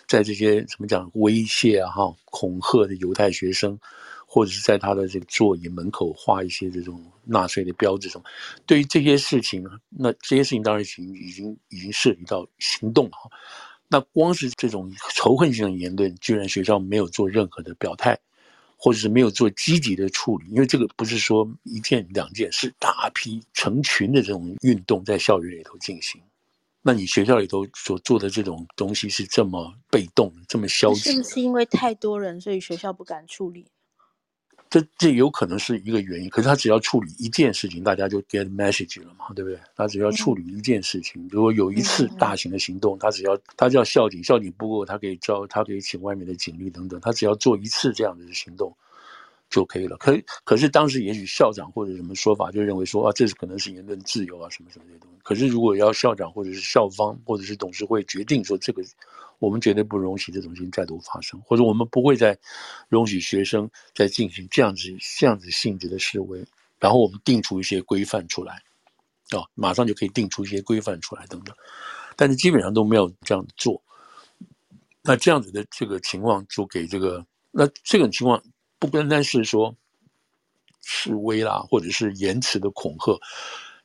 在这些怎么讲威胁啊、哈恐吓的犹太学生，或者是在他的这个座椅门口画一些这种纳粹的标志什么，对于这些事情，那这些事情当然已经已经已经涉及到行动了。那光是这种仇恨性的言论，居然学校没有做任何的表态，或者是没有做积极的处理，因为这个不是说一件两件，是大批成群的这种运动在校园里头进行。那你学校里头所做的这种东西是这么被动、这么消极，是不是因为太多人，所以学校不敢处理？这这有可能是一个原因。可是他只要处理一件事情，大家就 get message 了嘛，对不对？他只要处理一件事情，如果有一次大型的行动，他只要他叫校警，校警不够他可以招，他可以请外面的警力等等，他只要做一次这样的行动。就可以了。可可是当时也许校长或者什么说法就认为说啊，这是可能是言论自由啊，什么什么这些东西。可是如果要校长或者是校方或者是董事会决定说这个，我们绝对不容许这种事情再度发生，或者我们不会再容许学生再进行这样子这样子性质的示威，然后我们定出一些规范出来，啊，马上就可以定出一些规范出来等等。但是基本上都没有这样做。那这样子的这个情况就给这个，那这种情况。不单单是说示威啦，或者是言辞的恐吓、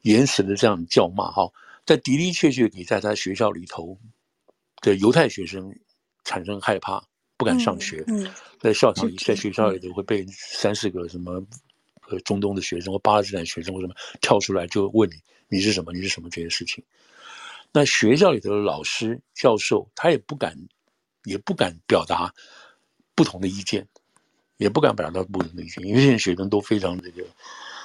言辞的这样叫骂，哈，在的的确确给在他学校里头的犹太学生产生害怕，不敢上学。嗯嗯、在校场里，在学校里头会被三四个什么呃中东的学生或巴勒斯坦学生或什么跳出来就问你你是什么你是什么这些事情。那学校里头的老师教授他也不敢也不敢表达不同的意见。也不敢表达不同的意见，因为现在学生都非常这个，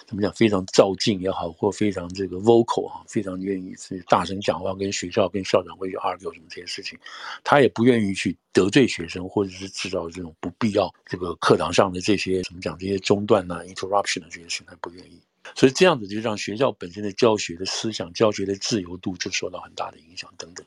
怎么讲，非常躁进也好，或非常这个 vocal 啊，非常愿意去大声讲话，跟学校、跟校长会去 argue 什么这些事情，他也不愿意去得罪学生，或者是制造这种不必要这个课堂上的这些怎么讲这些中断呐、啊、interruption 的这些事情，他不愿意。所以这样子就让学校本身的教学的思想、教学的自由度就受到很大的影响等等。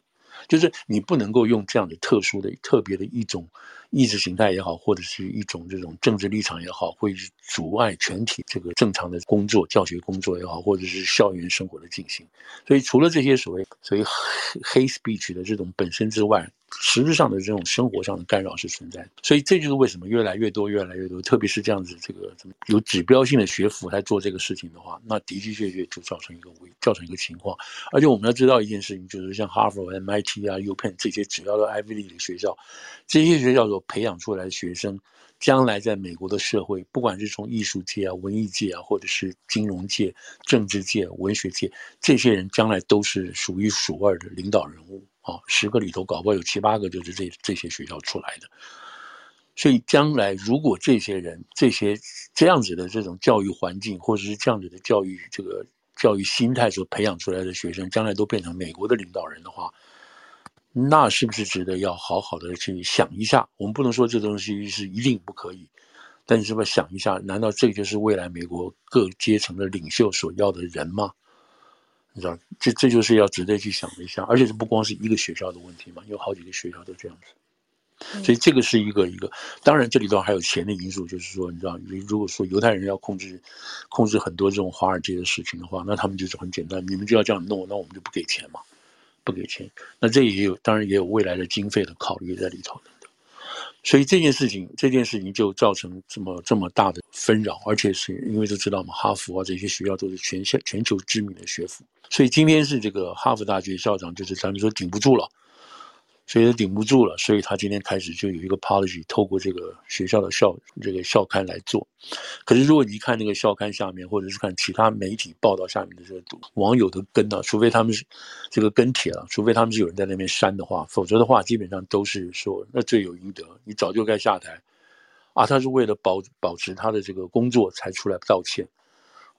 就是你不能够用这样的特殊的、特别的一种意识形态也好，或者是一种这种政治立场也好，会阻碍全体这个正常的工作、教学工作也好，或者是校园生活的进行。所以，除了这些所谓所谓黑黑 speech 的这种本身之外，实质上的这种生活上的干扰是存在的，所以这就是为什么越来越多、越来越多，特别是这样子这个有指标性的学府来做这个事情的话，那的的确确就造成一个危，造成一个情况。而且我们要知道一件事情，就是像哈佛、MIT 啊、UPenn 这些主要的 Ivy League 学校，这些学校所培养出来的学生，将来在美国的社会，不管是从艺术界啊、文艺界啊，或者是金融界、政治界、文学界，这些人将来都是数一数二的领导人物。啊，十个里头搞不好有七八个就是这这些学校出来的，所以将来如果这些人、这些这样子的这种教育环境，或者是这样子的教育这个教育心态所培养出来的学生，将来都变成美国的领导人的话，那是不是值得要好好的去想一下？我们不能说这东西是一定不可以，但是是不是想一下？难道这就是未来美国各阶层的领袖所要的人吗？你知道，这这就是要值得去想一下，而且这不光是一个学校的问题嘛，有好几个学校都这样子，所以这个是一个一个。当然，这里头还有钱的因素，就是说，你知道，如果说犹太人要控制控制很多这种华尔街的事情的话，那他们就是很简单，你们就要这样弄，那我们就不给钱嘛，不给钱。那这也有，当然也有未来的经费的考虑在里头的。所以这件事情，这件事情就造成这么这么大的纷扰，而且是因为都知道嘛，哈佛啊这些学校都是全校全球知名的学府，所以今天是这个哈佛大学校长就是咱们说顶不住了。所以他顶不住了，所以他今天开始就有一个 policy，透过这个学校的校这个校刊来做。可是如果你看那个校刊下面，或者是看其他媒体报道下面的这个网友的跟啊，除非他们是这个跟帖了，除非他们是有人在那边删的话，否则的话基本上都是说那罪有应得，你早就该下台。啊，他是为了保保持他的这个工作才出来道歉。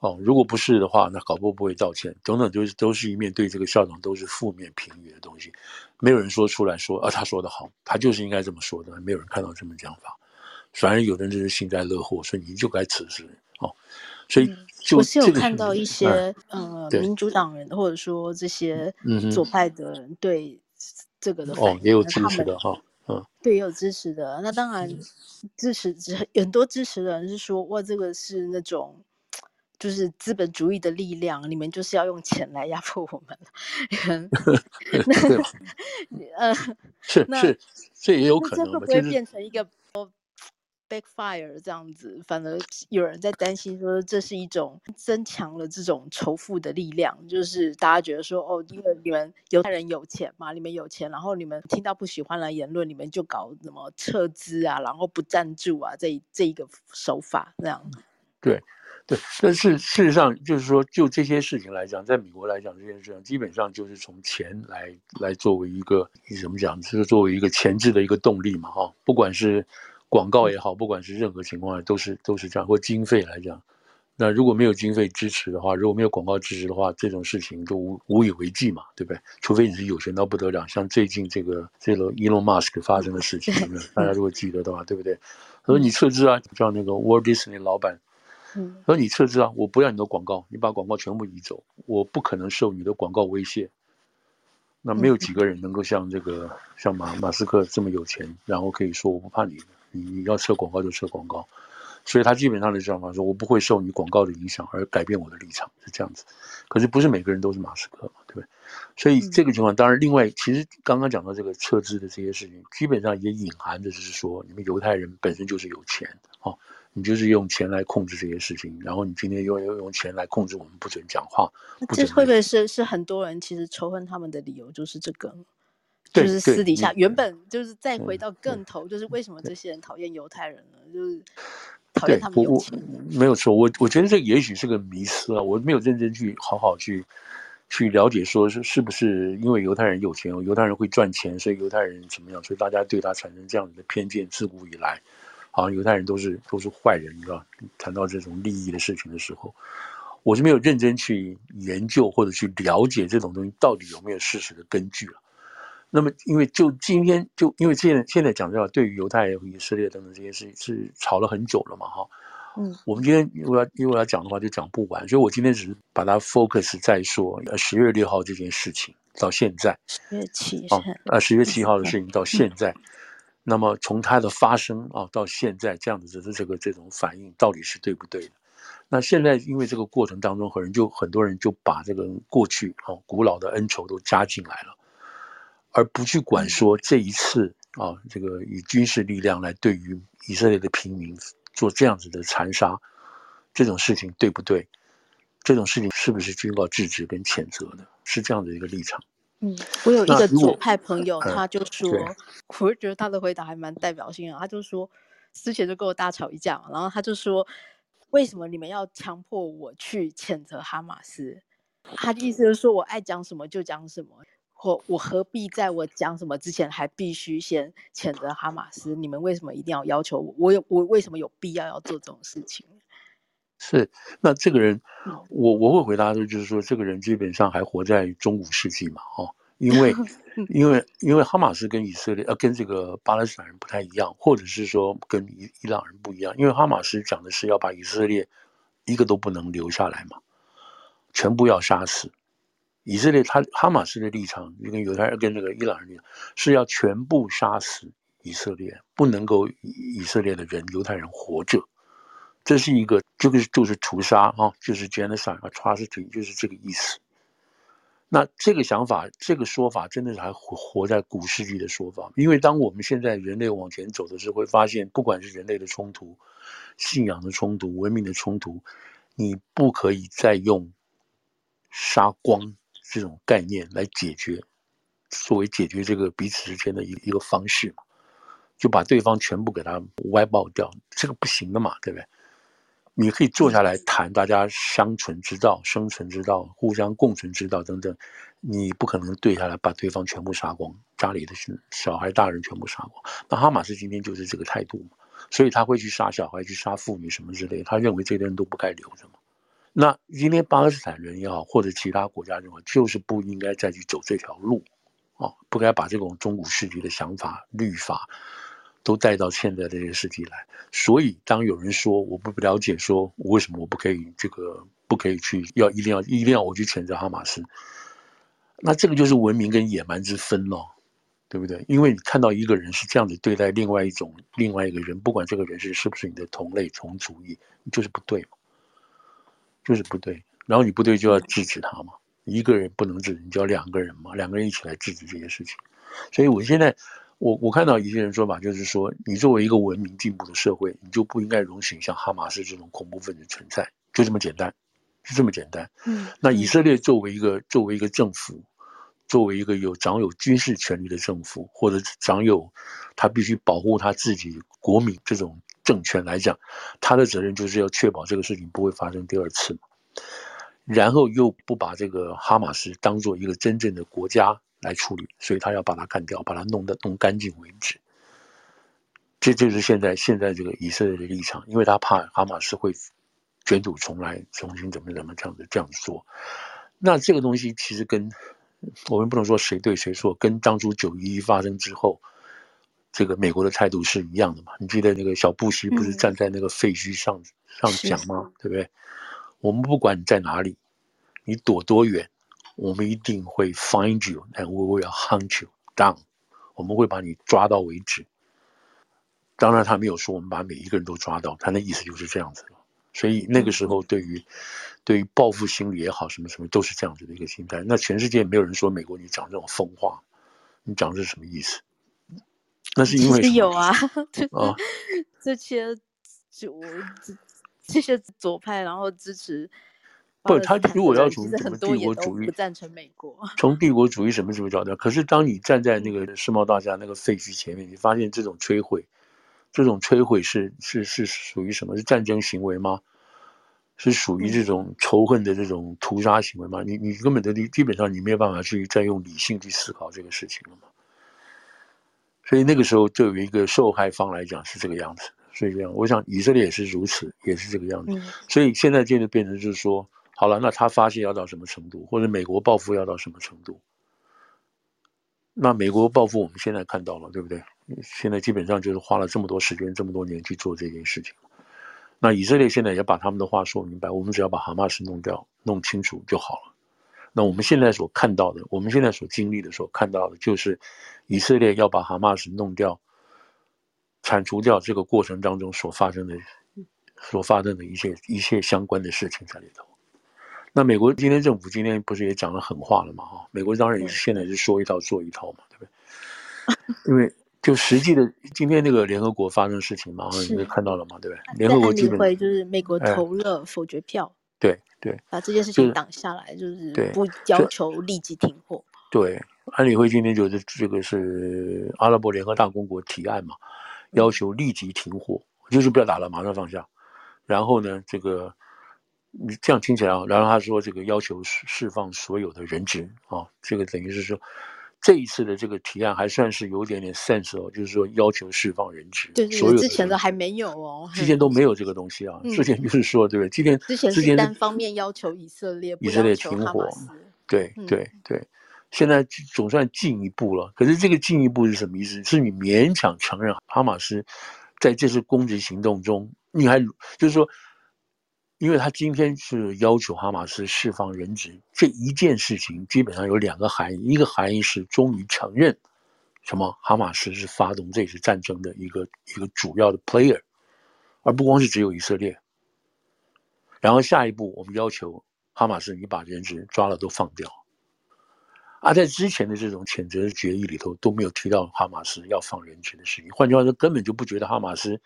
哦，如果不是的话，那搞不不会道歉。等等，就是都是一面对这个校长都是负面评语的东西，没有人说出来说啊，他说的好，他就是应该这么说的，没有人看到这么讲法。反而有的人就是幸灾乐祸，所以你就该辞职哦。所以就、嗯、我是有看到一些、嗯、呃民主党人或者说这些左派的人对这个的哦也有支持的哈，嗯，对也有支持的。那当然支持 很多支持的人是说哇，这个是那种。就是资本主义的力量，你们就是要用钱来压迫我们。那呃，是是，这也有可能。这会不会变成一个 backfire 这样子，反而有人在担心说，这是一种增强了这种仇富的力量，就是大家觉得说，哦，因为你们犹太人有钱嘛，你们有钱，然后你们听到不喜欢的言论，你们就搞什么撤资啊，然后不赞助啊，这这一个手法这样。对，对，但是事实上就是说，就这些事情来讲，在美国来讲，这件事情基本上就是从钱来来作为一个你怎么讲，就是作为一个前置的一个动力嘛，哈，不管是。广告也好，不管是任何情况下，都是都是这样。或经费来讲，那如果没有经费支持的话，如果没有广告支持的话，这种事情都无无以为继嘛，对不对？除非你是有钱到不得了，像最近这个这个 Elon Musk 发生的事情，大家如果记得的话，对不对？他说你撤资啊，叫那个 Walt Disney 老板，说你撤资啊，我不要你的广告，你把广告全部移走，我不可能受你的广告威胁。那没有几个人能够像这个像马马斯克这么有钱，然后可以说我不怕你。你你要撤广告就撤广告，所以他基本上的想法说，我不会受你广告的影响而改变我的立场，是这样子。可是不是每个人都是马斯克嘛，对不对？所以这个情况，当然另外，其实刚刚讲到这个撤资的这些事情，基本上也隐含的就是说，你们犹太人本身就是有钱，哦，你就是用钱来控制这些事情，然后你今天又要用钱来控制我们不准讲话。这会不会是是很多人其实仇恨他们的理由就是这个？就是私底下原本就是再回到更头，就是为什么这些人讨厌犹太人呢？就是讨厌他们有钱。没有错，我我觉得这也许是个迷思啊，我没有认真去好好去去了解，说是是不是因为犹太人有钱，犹太人会赚钱，所以犹太人怎么样，所以大家对他产生这样子的偏见，自古以来好像犹太人都是都是坏人，你知道？谈到这种利益的事情的时候，我是没有认真去研究或者去了解这种东西到底有没有事实的根据了。那么，因为就今天就因为现在现在讲到对于犹太人和以色列等等这些事情是吵了很久了嘛，哈，嗯，我们今天如果要如果要讲的话，就讲不完，所以我今天只是把它 focus 在说，呃，十月六号这件事情到现在，十月七号，啊，十月七号的事情到现在，那么从它的发生啊到现在这样子的这个这种反应到底是对不对的？那现在因为这个过程当中，很人就很多人就把这个过去啊古老的恩仇都加进来了。而不去管说这一次啊，这个以军事力量来对于以色列的平民做这样子的残杀，这种事情对不对？这种事情是不是均告制止跟谴责的？是这样的一个立场。嗯，我有一个左派朋友，他就说，我觉得他的回答还蛮代表性的。他就说，之前就跟我大吵一架嘛，然后他就说，为什么你们要强迫我去谴责哈马斯？他的意思就是说我爱讲什么就讲什么。我我何必在我讲什么之前还必须先谴责哈马斯？你们为什么一定要要求我？我有我为什么有必要要做这种事情？是，那这个人，我我会回答的就是说，这个人基本上还活在中古世纪嘛，哦，因为 因为因为哈马斯跟以色列呃跟这个巴勒斯坦人不太一样，或者是说跟伊伊朗人不一样，因为哈马斯讲的是要把以色列一个都不能留下来嘛，全部要杀死。以色列他哈马斯的立场，就跟犹太人跟那个伊朗人立场，是要全部杀死以色列，不能够以色列的人犹太人活着，这是一个这个就是屠杀啊，就是 genocide 啊，atrocity 就是这个意思。那这个想法，这个说法，真的是还活活在古世纪的说法。因为当我们现在人类往前走的时候，会发现，不管是人类的冲突、信仰的冲突、文明的冲突，你不可以再用杀光。这种概念来解决，作为解决这个彼此之间的一一个方式嘛，就把对方全部给他歪爆掉，这个不行的嘛，对不对？你可以坐下来谈大家相存之道、生存之道、互相共存之道等等，你不可能对下来把对方全部杀光，家里的小孩、大人全部杀光。那哈马斯今天就是这个态度嘛，所以他会去杀小孩、去杀妇女什么之类，他认为这些人都不该留着嘛。那今天巴勒斯坦人也好，或者其他国家人也好，就是不应该再去走这条路，啊，不该把这种中古世纪的想法、律法都带到现在这些世纪来。所以，当有人说我不了解，说我为什么我不可以这个不可以去要一定要一定要我去谴责哈马斯，那这个就是文明跟野蛮之分咯，对不对？因为你看到一个人是这样子对待另外一种另外一个人，不管这个人是是不是你的同类同族裔，就是不对嘛。就是不对，然后你不对就要制止他嘛，一个人不能制止，你就要两个人嘛，两个人一起来制止这些事情。所以我现在我我看到一些人说法，就是说，你作为一个文明进步的社会，你就不应该容许像哈马斯这种恐怖分子存在，就这么简单，就这么简单。嗯，那以色列作为一个作为一个政府，作为一个有掌有军事权力的政府，或者掌有他必须保护他自己国民这种政权来讲，他的责任就是要确保这个事情不会发生第二次，然后又不把这个哈马斯当做一个真正的国家。来处理，所以他要把它干掉，把它弄得弄干净为止。这就是现在现在这个以色列的立场，因为他怕哈马斯会卷土重来，重新怎么怎么这样子这样做。那这个东西其实跟我们不能说谁对谁错，跟当初九一一发生之后，这个美国的态度是一样的嘛？你记得那个小布希不是站在那个废墟上、嗯、上讲吗？对不对？我们不管你在哪里，你躲多远。我们一定会 find you and we will hunt you down。我们会把你抓到为止。当然，他没有说我们把每一个人都抓到，他那意思就是这样子。所以那个时候，对于对于报复心理也好，什么什么都是这样子的一个心态。那全世界没有人说美国你讲这种疯话，你讲这是什么意思？那是因为有啊，啊，这些就这些左派，然后支持。不，他如果要从什么帝国主义，不赞成美国，从帝国主义什么什么角度，可是当你站在那个世贸大厦那个废墟前面，你发现这种摧毁，这种摧毁是是是属于什么？是战争行为吗？是属于这种仇恨的这种屠杀行为吗？你你根本的基本上你没有办法去再用理性去思考这个事情了嘛？所以那个时候就有一个受害方来讲是这个样子，所以这样，我想以色列也是如此，也是这个样子。所以现在这就变成就是说。好了，那他发泄要到什么程度，或者美国报复要到什么程度？那美国报复我们现在看到了，对不对？现在基本上就是花了这么多时间、这么多年去做这件事情。那以色列现在也把他们的话说明白，我们只要把哈马斯弄掉、弄清楚就好了。那我们现在所看到的，我们现在所经历的、所看到的，就是以色列要把哈马斯弄掉、铲除掉这个过程当中所发生的、所发生的一切一切相关的事情在里头。那美国今天政府今天不是也讲了狠话了嘛？哈，美国当然也是现在是说一套做一套嘛，对不对？因为就实际的今天那个联合国发生事情嘛，哈，你看到了嘛，对不对？联合国基本会就是美国投了否决票，对对，把这件事情挡下来，就是不要求立即停火。对，安理会今天就是这个是阿拉伯联合大公国提案嘛，要求立即停火，就是不要打了，马上放下。然后呢，这个。你这样听起来啊，然后他说这个要求释释放所有的人质啊，这个等于是说这一次的这个提案还算是有点点 sense 哦，就是说要求释放人质。对，对，之前的还没有哦，之前都没有这个东西啊，之前就是说对不对？今天之前是单方面要求以色列以色列停火，对对对，现在总算进一步了。可是这个进一步是什么意思？是你勉强承认哈马斯在这次攻击行动中，你还就是说。因为他今天是要求哈马斯释放人质，这一件事情基本上有两个含义，一个含义是终于承认什么哈马斯是发动这次战争的一个一个主要的 player，而不光是只有以色列。然后下一步，我们要求哈马斯你把人质抓了都放掉。而在之前的这种谴责决议里头都没有提到哈马斯要放人质的事情，换句话说，根本就不觉得哈马斯。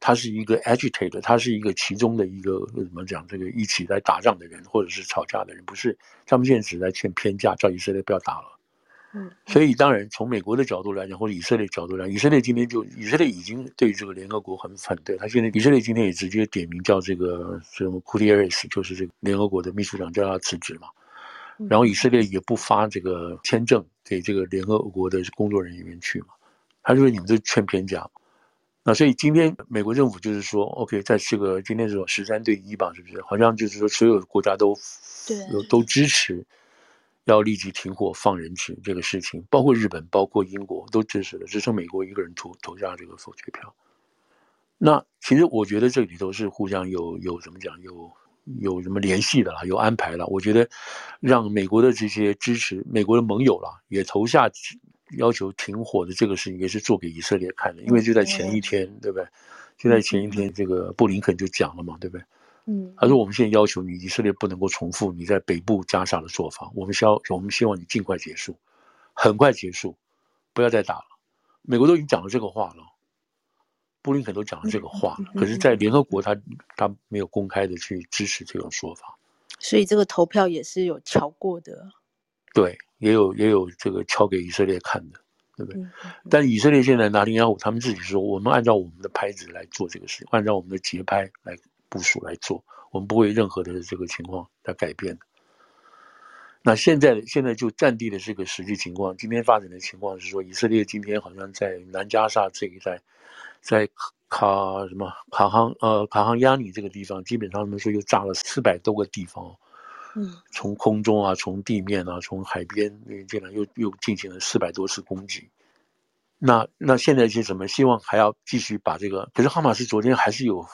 他是一个 agitator，他是一个其中的一个怎么讲？这个一起来打仗的人，或者是吵架的人，不是？他们现在只在劝偏架，叫以色列不要打了。嗯，所以当然从美国的角度来讲，或者以色列角度来讲，以色列今天就以色列已经对这个联合国很反对。他现在以色列今天也直接点名叫这个什么库蒂耶斯，就是这个联合国的秘书长叫他辞职嘛。然后以色列也不发这个签证给这个联合国的工作人员去嘛。他就说你们这劝偏架。那所以今天美国政府就是说，OK，在这个今天这种十三对一吧，是不是？好像就是说所有国家都对都支持要立即停火放人质这个事情，包括日本、包括英国都支持了，只剩美国一个人投投下这个否决票。那其实我觉得这里头是互相有有怎么讲，有有什么联系的啦，有安排了。我觉得让美国的这些支持美国的盟友啦也投下。要求停火的这个事情也是做给以色列看的，因为就在前一天，对不对？就在前一天，这个布林肯就讲了嘛，对不对？嗯，他说我们现在要求你以色列不能够重复你在北部加沙的做法，我们希我们希望你尽快结束，很快结束，不要再打了，美国都已经讲了这个话了，布林肯都讲了这个话，可是，在联合国他他没有公开的去支持这种说法，所以这个投票也是有敲过的，对，也有也有这个敲给以色列看的，对不对？但以色列现在拿零幺五他们自己说，我们按照我们的拍子来做这个事，按照我们的节拍来部署来做，我们不会任何的这个情况来改变。那现在现在就战地的这个实际情况，今天发展的情况是说，以色列今天好像在南加沙这一带，在卡什么卡航呃卡航亚尼这个地方，基本上他们说又炸了四百多个地方，嗯，从空中啊，从地面啊，从海边那进来又又进行了四百多次攻击。那那现在是什么？希望还要继续把这个，可是哈马斯昨天还是有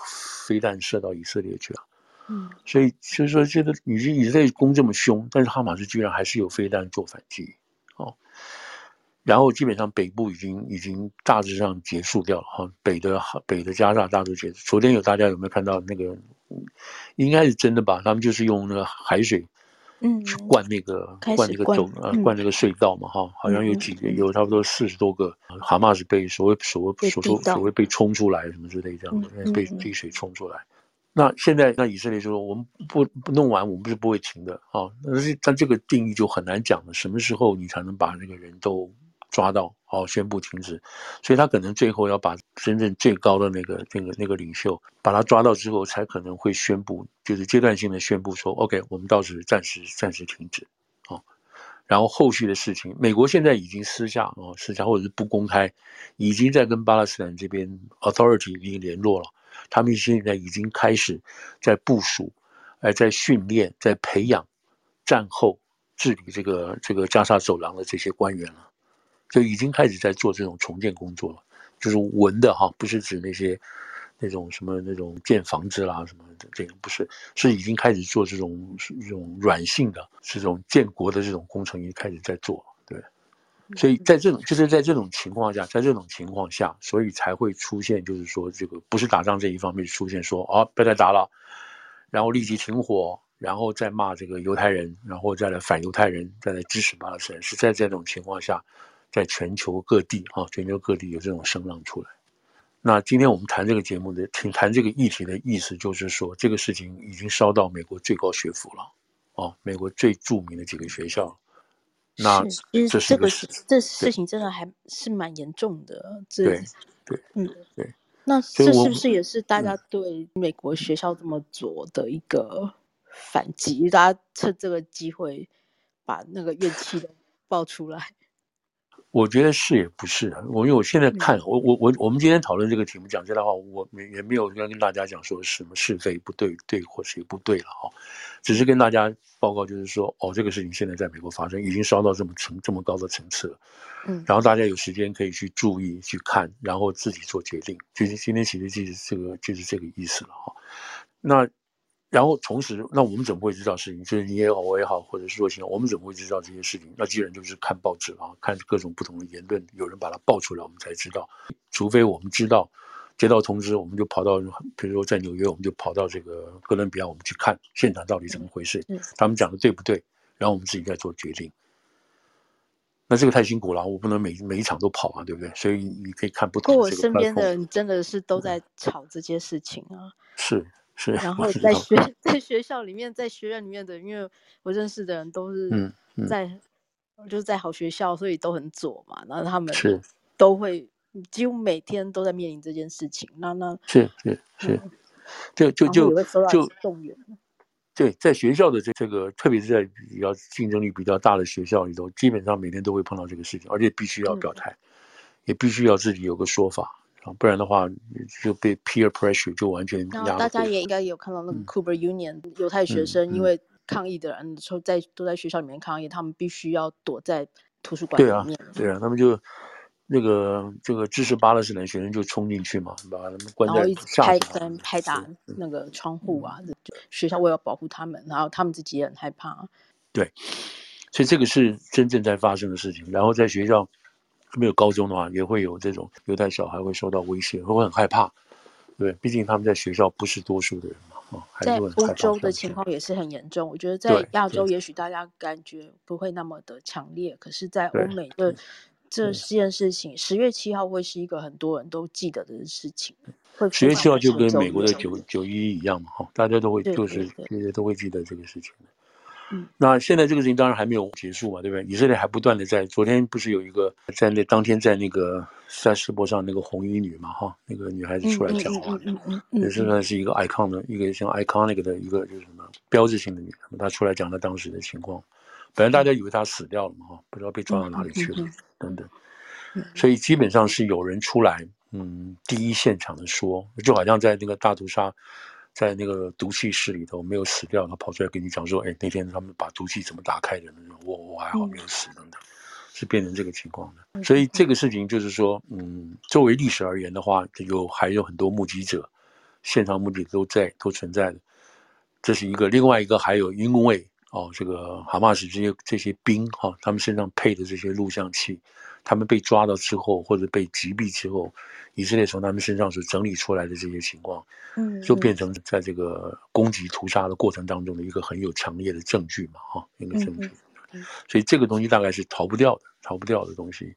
飞弹射到以色列去了。嗯，所以就是说，这个以以色列攻这么凶，但是哈马斯居然还是有飞弹做反击，哦，然后基本上北部已经已经大致上结束掉了哈，北的北的加沙大致结束。昨天有大家有没有看到那个？应该是真的吧？他们就是用那个海水，嗯，去灌那个灌那个走啊，灌那个隧道嘛哈，好像有几个有差不多四十多个蛤蟆是被所谓所谓所说所谓被冲出来什么之类这样的被被水冲出来。那现在，那以色列就说，我们不不弄完，我们是不会停的啊。但是，但这个定义就很难讲了，什么时候你才能把那个人都抓到，好宣布停止？所以他可能最后要把真正最高的那个那个那个领袖把他抓到之后，才可能会宣布，就是阶段性的宣布说，OK，我们到此暂时暂时停止啊。然后后续的事情，美国现在已经私下啊，私下或者是不公开，已经在跟巴勒斯坦这边 authority 已经联络了。他们现在已经开始在部署，哎，在训练，在培养战后治理这个这个加沙走廊的这些官员了，就已经开始在做这种重建工作了。就是文的哈，不是指那些那种什么那种建房子啦什么的，这个不是，是已经开始做这种这种软性的这种建国的这种工程，已经开始在做。对所以在这种就是在这种情况下，在这种情况下，所以才会出现，就是说这个不是打仗这一方面出现说啊，不要再打了，然后立即停火，然后再骂这个犹太人，然后再来反犹太人，再来支持巴勒斯坦，是在这种情况下，在全球各地啊，全球各地有这种声浪出来。那今天我们谈这个节目的，听谈这个议题的意思，就是说这个事情已经烧到美国最高学府了，哦，美国最著名的几个学校。那这个事，这事情真的还是蛮严重的。这对对，嗯对。那这是不是也是大家对美国学校这么做的一个反击？大家趁这个机会把那个怨气都爆出来。我觉得是也不是啊，我因为我现在看，我我我我们今天讨论这个题目讲这的话，我没也没有要跟大家讲说什么是非不对，对或谁不对了哈，只是跟大家报告，就是说哦，这个事情现在在美国发生，已经烧到这么层这么高的层次了，嗯，然后大家有时间可以去注意去看，然后自己做决定，就是今天其实就是这个就是这个意思了哈，那。然后同时，那我们怎么会知道事情？就是你也好，我也好，或者是说，我们怎么会知道这些事情？那既然就是看报纸啊，看各种不同的言论，有人把它爆出来，我们才知道。除非我们知道，接到通知，我们就跑到，比如说在纽约，我们就跑到这个哥伦比亚，我们去看现场到底怎么回事，他们讲的对不对？然后我们自己再做决定。那这个太辛苦了，我不能每每一场都跑啊，对不对？所以你可以看不同。不过我身边的人真的是都在吵这些事情啊。是。是，然后在学在学校里面，在学院里面的，因为我认识的人都是在，嗯嗯、就是在好学校，所以都很左嘛。然后他们都会几乎每天都在面临这件事情。那那是是是，就就就就动员。对，在学校的这这个，特别是在比较竞争力比较大的学校里头，基本上每天都会碰到这个事情，而且必须要表态，嗯、也必须要自己有个说法。不然的话，就被 peer pressure 就完全压。大家也应该有看到那个 Cooper Union、嗯、犹太学生，因为抗议的人说在都在学校里面抗议，他们必须要躲在图书馆里面。对啊，对啊，他们就那个这个支持巴勒斯坦学生就冲进去嘛，把他们关在。然后一直拍跟拍打那个窗户啊，嗯、学校为了保护他们，然后他们自己也很害怕。对，所以这个是真正在发生的事情。然后在学校。没有高中的话，也会有这种犹太小孩会受到威胁，会很害怕，对，毕竟他们在学校不是多数的人嘛，啊，在欧洲的情况也是很严重。我觉得在亚洲也许大家感觉不会那么的强烈，可是，在欧美的这件事情，十月七号会是一个很多人都记得的事情。十月七号就跟美国的九九一一一样嘛，哈，大家都会就是大家都会记得这个事情。嗯，那现在这个事情当然还没有结束嘛，对不对？以色列还不断的在，昨天不是有一个在那当天在那个在世博上那个红衣女嘛，哈，那个女孩子出来讲话，也是算是一个 icon 的一个像 iconic 的一个就是什么标志性的女，她出来讲她当时的情况。本来大家以为她死掉了嘛，哈，不知道被抓到哪里去了，等等。所以基本上是有人出来，嗯，第一现场的说，就好像在那个大屠杀。在那个毒气室里头没有死掉，他跑出来跟你讲说：“哎，那天他们把毒气怎么打开的？我我还好没有死，等等，是变成这个情况的。所以这个事情就是说，嗯，作为历史而言的话，有还有很多目击者，现场目击都在都存在的，这是一个。另外一个还有因为哦，这个哈马斯这些这些兵哈、哦，他们身上配的这些录像器，他们被抓到之后或者被击毙之后。”以色列从他们身上所整理出来的这些情况，嗯，就变成在这个攻击屠杀的过程当中的一个很有强烈的证据嘛，哈，一个证据。所以这个东西大概是逃不掉的，逃不掉的东西。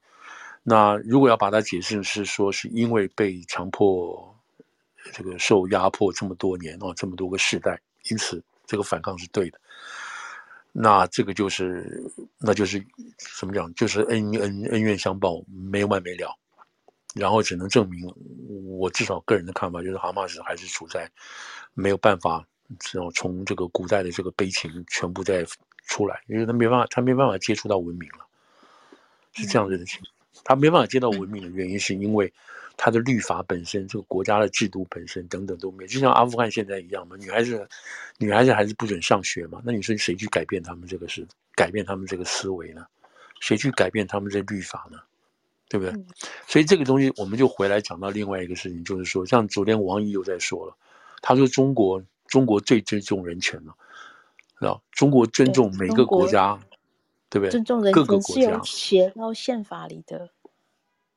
那如果要把它解释是说是因为被强迫这个受压迫这么多年哦，这么多个世代，因此这个反抗是对的。那这个就是，那就是怎么讲？就是恩恩恩怨相报，没完没了。然后只能证明，我至少个人的看法就是，哈马斯还是处在没有办法，只要从这个古代的这个悲情全部再出来，因为他没办法，他没办法接触到文明了，是这样子的情况。他没办法接到文明的原因，是因为他的律法本身，这个国家的制度本身等等都没有，就像阿富汗现在一样嘛，女孩子，女孩子还是不准上学嘛，那你说谁去改变他们这个事，改变他们这个思维呢？谁去改变他们这律法呢？对不对？所以这个东西，我们就回来讲到另外一个事情，就是说，像昨天王毅又在说了，他说中国中国最尊重人权了，知道？中国尊重每个国家，对，对不对？尊重人权各个国家写到宪法里的，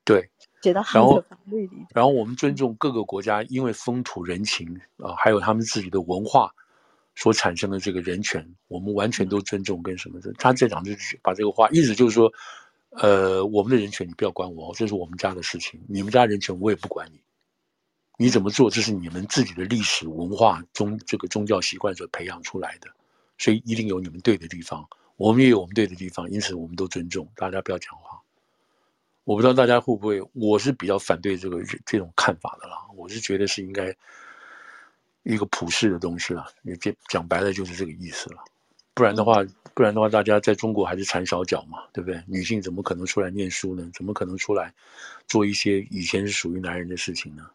对，写到他们的法律里的。然后我们尊重各个国家，因为风土人情啊，还有他们自己的文化所产生的这个人权，我们完全都尊重跟什么的。他这场就是把这个话，意思就是说。呃，我们的人权你不要管我，这是我们家的事情。你们家人权我也不管你，你怎么做这是你们自己的历史文化宗这个宗教习惯所培养出来的，所以一定有你们对的地方，我们也有我们对的地方，因此我们都尊重，大家不要讲话。我不知道大家会不会，我是比较反对这个这种看法的啦，我是觉得是应该一个普世的东西了，你这讲白了就是这个意思了。不然的话，不然的话，大家在中国还是缠小脚嘛，对不对？女性怎么可能出来念书呢？怎么可能出来做一些以前是属于男人的事情呢？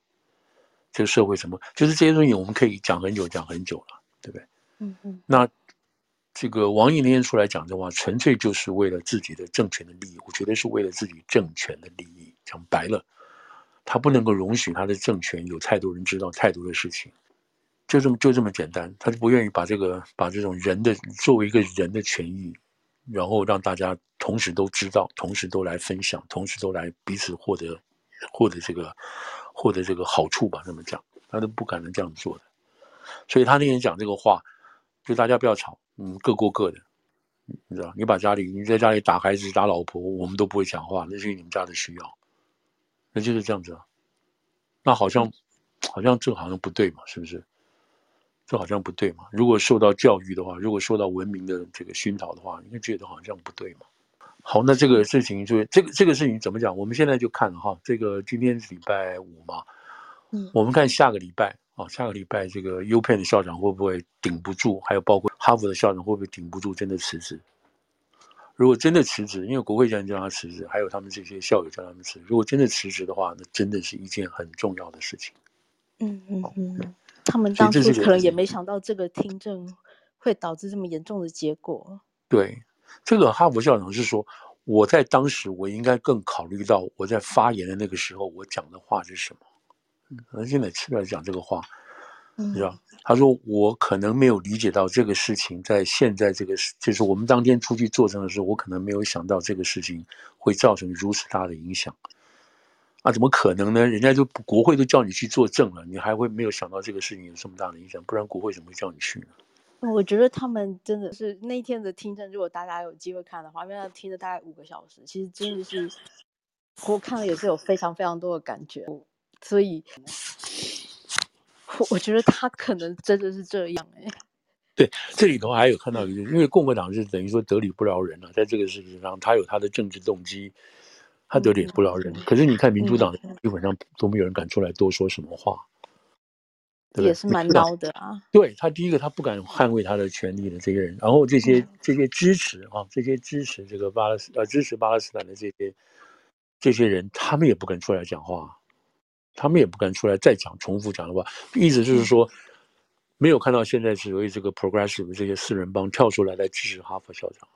这个社会什么，就是这些东西我们可以讲很久，讲很久了，对不对？嗯嗯。那这个王毅那天出来讲的话，纯粹就是为了自己的政权的利益，我觉得是为了自己政权的利益。讲白了，他不能够容许他的政权有太多人知道太多的事情。就这么就这么简单，他就不愿意把这个把这种人的作为一个人的权益，然后让大家同时都知道，同时都来分享，同时都来彼此获得获得这个获得这个好处吧。这么讲，他都不可能这样做的。所以他那天讲这个话，就大家不要吵，嗯，各过各的，你知道，你把家里你在家里打孩子打老婆，我们都不会讲话，那是你们家的需要，那就是这样子啊。那好像好像这好像不对嘛，是不是？这好像不对嘛？如果受到教育的话，如果受到文明的这个熏陶的话，你会觉得好像不对嘛。好，那这个事情就这个这个事情怎么讲？我们现在就看哈，这个今天是礼拜五嘛，嗯，我们看下个礼拜啊，下个礼拜这个 UPenn 的校长会不会顶不住？还有包括哈佛的校长会不会顶不住？真的辞职？如果真的辞职，因为国会叫人叫他辞职，还有他们这些校友叫他们辞职，如果真的辞职的话，那真的是一件很重要的事情。嗯嗯嗯。他们当初可能也没想到这个听证会导致这么严重的结果。对，这个哈佛校长是说，我在当时我应该更考虑到我在发言的那个时候我讲的话是什么。他现在出来讲这个话，你知道？他说我可能没有理解到这个事情在现在这个，就是我们当天出去作证的时候，我可能没有想到这个事情会造成如此大的影响。啊，怎么可能呢？人家就国会都叫你去作证了，你还会没有想到这个事情有这么大的影响？不然国会怎么会叫你去呢？我觉得他们真的是那天的听证，如果大家有机会看的话，因为他听了大概五个小时，其实真的是我看了也是有非常非常多的感觉，所以我我觉得他可能真的是这样哎、欸。对，这里头还有看到一个，因为共和党是等于说得理不饶人了、啊，在这个事情上，他有他的政治动机，他得理不饶人。嗯、可是你看民主党基本上都没有人敢出来多说什么话？也是蛮孬的啊。对他第一个，他不敢捍卫他的权利的这些人，然后这些这些支持啊，这些支持这个巴勒斯呃支持巴勒斯坦的这些这些人，他们也不敢出来讲话，他们也不敢出来再讲重复讲的话，意思就是说。嗯没有看到现在是由于这个 progressive 的这些四人帮跳出来来支持哈佛校长，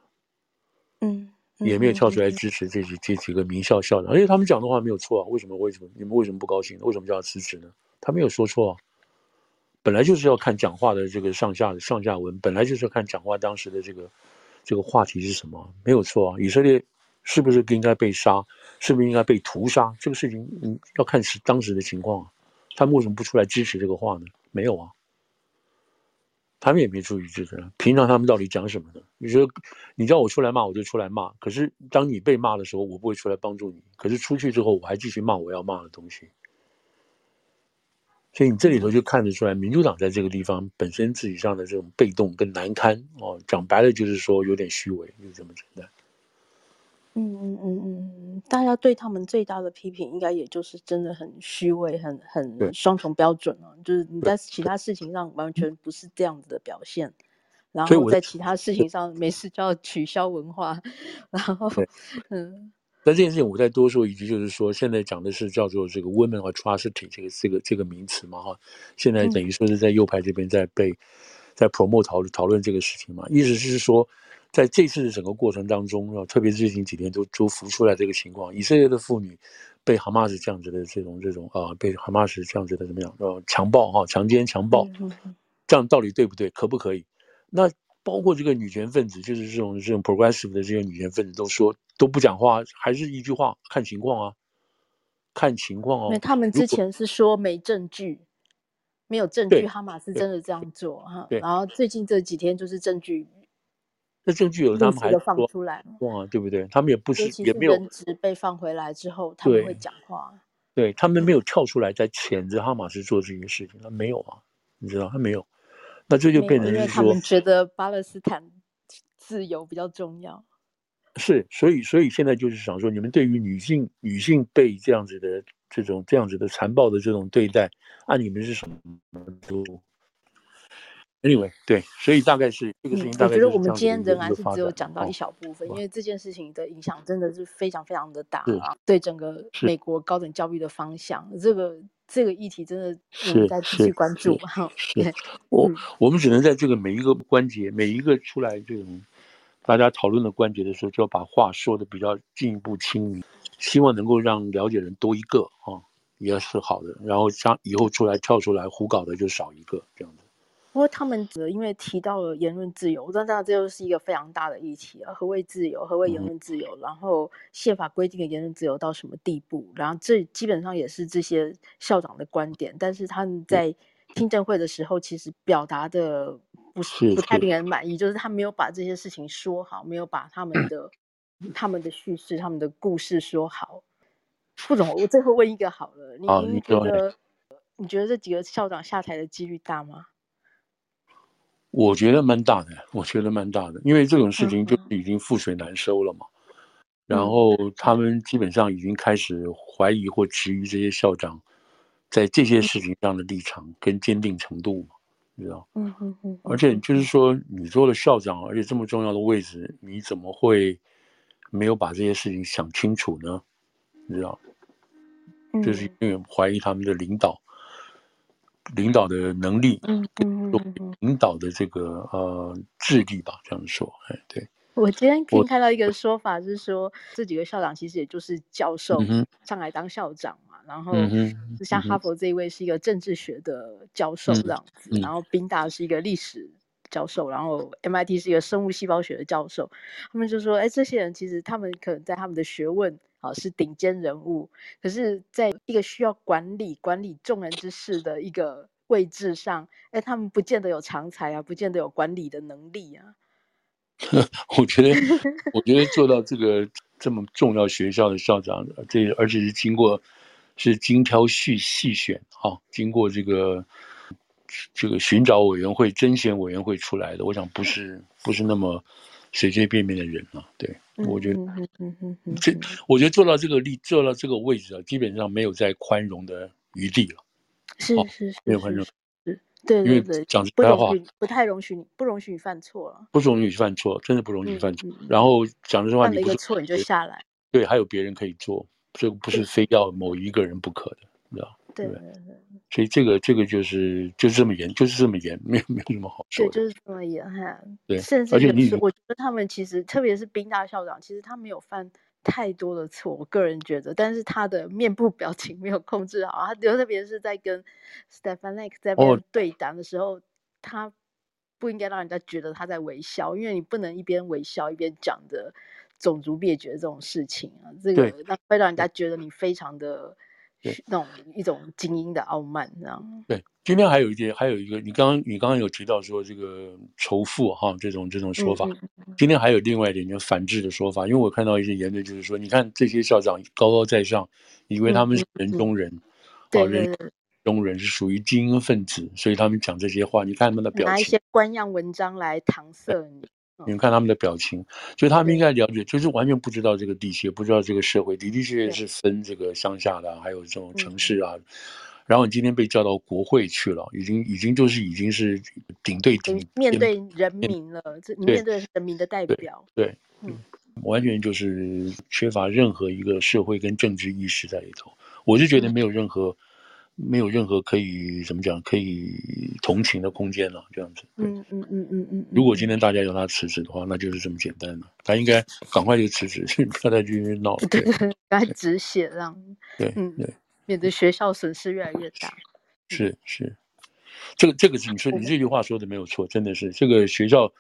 嗯，也没有跳出来支持这几这几个名校校长，而且他们讲的话没有错啊，为什么为什么你们为什么不高兴？为什么叫他辞职呢？他没有说错啊，本来就是要看讲话的这个上下上下文，本来就是要看讲话当时的这个这个话题是什么，没有错啊。以色列是不是应该被杀？是不是应该被屠杀？这个事情嗯要看是当时的情况啊。他们为什么不出来支持这个话呢？没有啊。他们也没注意这个，平常他们到底讲什么呢？你说，你叫我出来骂，我就出来骂。可是当你被骂的时候，我不会出来帮助你。可是出去之后，我还继续骂我要骂的东西。所以你这里头就看得出来，民主党在这个地方本身自己上的这种被动跟难堪哦，讲白了就是说有点虚伪，就这么简单。嗯嗯嗯嗯，大家对他们最大的批评，应该也就是真的很虚伪，很很双重标准了。就是你在其他事情上完全不是这样子的表现，然后在其他事情上没事就要取消文化，然后嗯。那这件事情我再多说一句，就是说现在讲的是叫做这个 women atrocity 这个这个这个名词嘛哈，现在等于说是在右派这边在被在 promote 讨论讨论这个事情嘛，意思是说。在这次的整个过程当中啊，特别是最近几天都都浮出来这个情况，以色列的妇女被哈马斯这样子的这种这种啊，被哈马斯这样子的怎么样呃强暴哈、强奸、强暴，这样到底对不对？可不可以？那包括这个女权分子，就是这种这种 progressive 的这些女权分子都说都不讲话，还是一句话，看情况啊，看情况哦。因为他们之前是说没证据，没有证据，哈马斯真的这样做哈。然后最近这几天就是证据。那证据有，他们还说放出来哇，对不对？他们也不是，是也没有人质被放回来之后，他们会讲话。对，他们没有跳出来在谴责哈马斯做这件事情，他没有啊，你知道他没有。那这就变成是说，他们觉得巴勒斯坦自由比较重要。是，所以所以现在就是想说，你们对于女性女性被这样子的这种这样子的残暴的这种对待，按你们是什么都。Anyway，对，所以大概是这个事情大概是。我觉得我们今天仍然是只有讲到一小部分，哦、因为这件事情的影响真的是非常非常的大啊，对整个美国高等教育的方向，这个这个议题真的我们再继续关注哈。我我们只能在这个每一个关节，每一个出来这种大家讨论的关节的时候，就要把话说的比较进一步亲民，希望能够让了解人多一个啊，也是好的。然后像以后出来跳出来胡搞的就少一个这样子。不过他们则因为提到了言论自由，我知道这又是一个非常大的议题啊。何谓自由？何谓言论自由？然后宪法规定的言论自由到什么地步？然后这基本上也是这些校长的观点，但是他们在听证会的时候，其实表达的不是不太令人满意，就是他没有把这些事情说好，没有把他们的他们的叙事、他们的故事说好。副总，我最后问一个好了，你您觉得你觉得这几个校长下台的几率大吗？我觉得蛮大的，我觉得蛮大的，因为这种事情就已经覆水难收了嘛。然后他们基本上已经开始怀疑或质疑这些校长在这些事情上的立场跟坚定程度嘛，你知道？嗯嗯嗯。而且就是说，你做了校长，而且这么重要的位置，你怎么会没有把这些事情想清楚呢？你知道？就是因为怀疑他们的领导。领导的能力，嗯嗯嗯，领导的这个呃智力吧，这样说，哎，对。我今天可以看到一个说法，是说这几个校长其实也就是教授上来当校长然后就像哈佛这一位是一个政治学的教授这样子，嗯嗯、然后宾大是一个历史教授，然后 MIT 是一个生物细胞学的教授，他们就说，哎，这些人其实他们可能在他们的学问。啊，是顶尖人物，可是在一个需要管理、管理众人之事的一个位置上，哎，他们不见得有长才啊，不见得有管理的能力啊。我觉得，我觉得做到这个这么重要学校的校长，这而且是经过是精挑细细选啊，经过这个这个寻找委员会、甄选委员会出来的，我想不是不是那么随随便便的人啊。对，我觉得这我觉得做到这个立做到这个位置啊，基本上没有再宽容的余地了。是是是，没有宽容。对对对，讲实在话，不太容许你，不容许你犯错了，不容许你犯错，真的不容许你犯错。然后讲实话，你犯了一个错你就下来。对，还有别人可以做，这个不是非要某一个人不可的，你知道？对对对。所以这个这个就是就是这么严，就是这么严，没有没有什么好说的。对，就是这么严哈。对，甚至是我觉得他们其实，特别是宾大校长，其实他没有犯。太多的错，我个人觉得，但是他的面部表情没有控制好，他特别是在跟 Stefanik 在边对谈的时候，oh. 他不应该让人家觉得他在微笑，因为你不能一边微笑一边讲的种族灭绝这种事情啊，这个让会让人家觉得你非常的。那种一种精英的傲慢，这样。对，今天还有一点，还有一个，你刚刚你刚刚有提到说这个仇富哈，这种这种说法。嗯、今天还有另外一点，就反制的说法，因为我看到一些言论，就是说，你看这些校长高高在上，以为他们是人中人，好、嗯、人中人是属于精英分子，所以他们讲这些话，你看他们的表情，拿一些官样文章来搪塞你。你们看他们的表情，就他们应该了解，就是完全不知道这个地区，不知道这个社会，的的确确是分这个乡下的，还有这种城市啊。然后你今天被叫到国会去了，已经已经就是已经是顶对顶，面对人民了，这你面对的是人民的代表。对，嗯，完全就是缺乏任何一个社会跟政治意识在里头。我是觉得没有任何。没有任何可以怎么讲可以同情的空间了，这样子。嗯嗯嗯嗯嗯。如果今天大家要他辞职的话，那就是这么简单了。他应该赶快就辞职，不要再继续闹。对，赶快止血，让对嗯对，免得学校损失越来越大。是是，这个这个是你说你这句话说的没有错，真的是这个学校。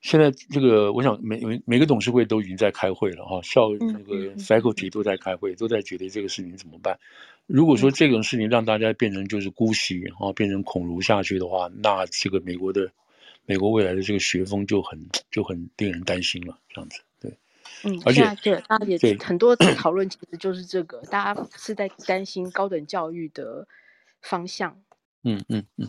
现在这个，我想每每每个董事会都已经在开会了哈，校那个 faculty 都在开会，都在决定这个事情怎么办。如果说这种事情让大家变成就是姑息，然后变成恐儒下去的话，那这个美国的美国未来的这个学风就很就很令人担心了。这样子，对，嗯，而且对，大家也很多讨论其实就是这个，大家是在担心高等教育的方向。嗯嗯嗯，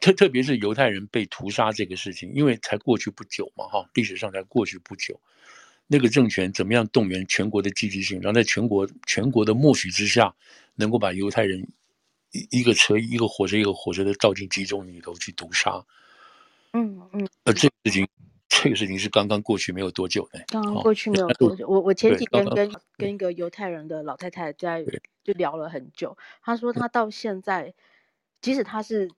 特特别是犹太人被屠杀这个事情，因为才过去不久嘛，哈，历史上才过去不久，那个政权怎么样动员全国的积极性，然后在全国全国的默许之下，能够把犹太人一一个车一个火车一个火车的倒进集中营里头去屠杀。嗯嗯，呃，这个事情这个事情是刚刚过去没有多久的，刚刚过去没有多久。我我前几天跟跟一个犹太人的老太太在就聊了很久，她说她到现在。即使他是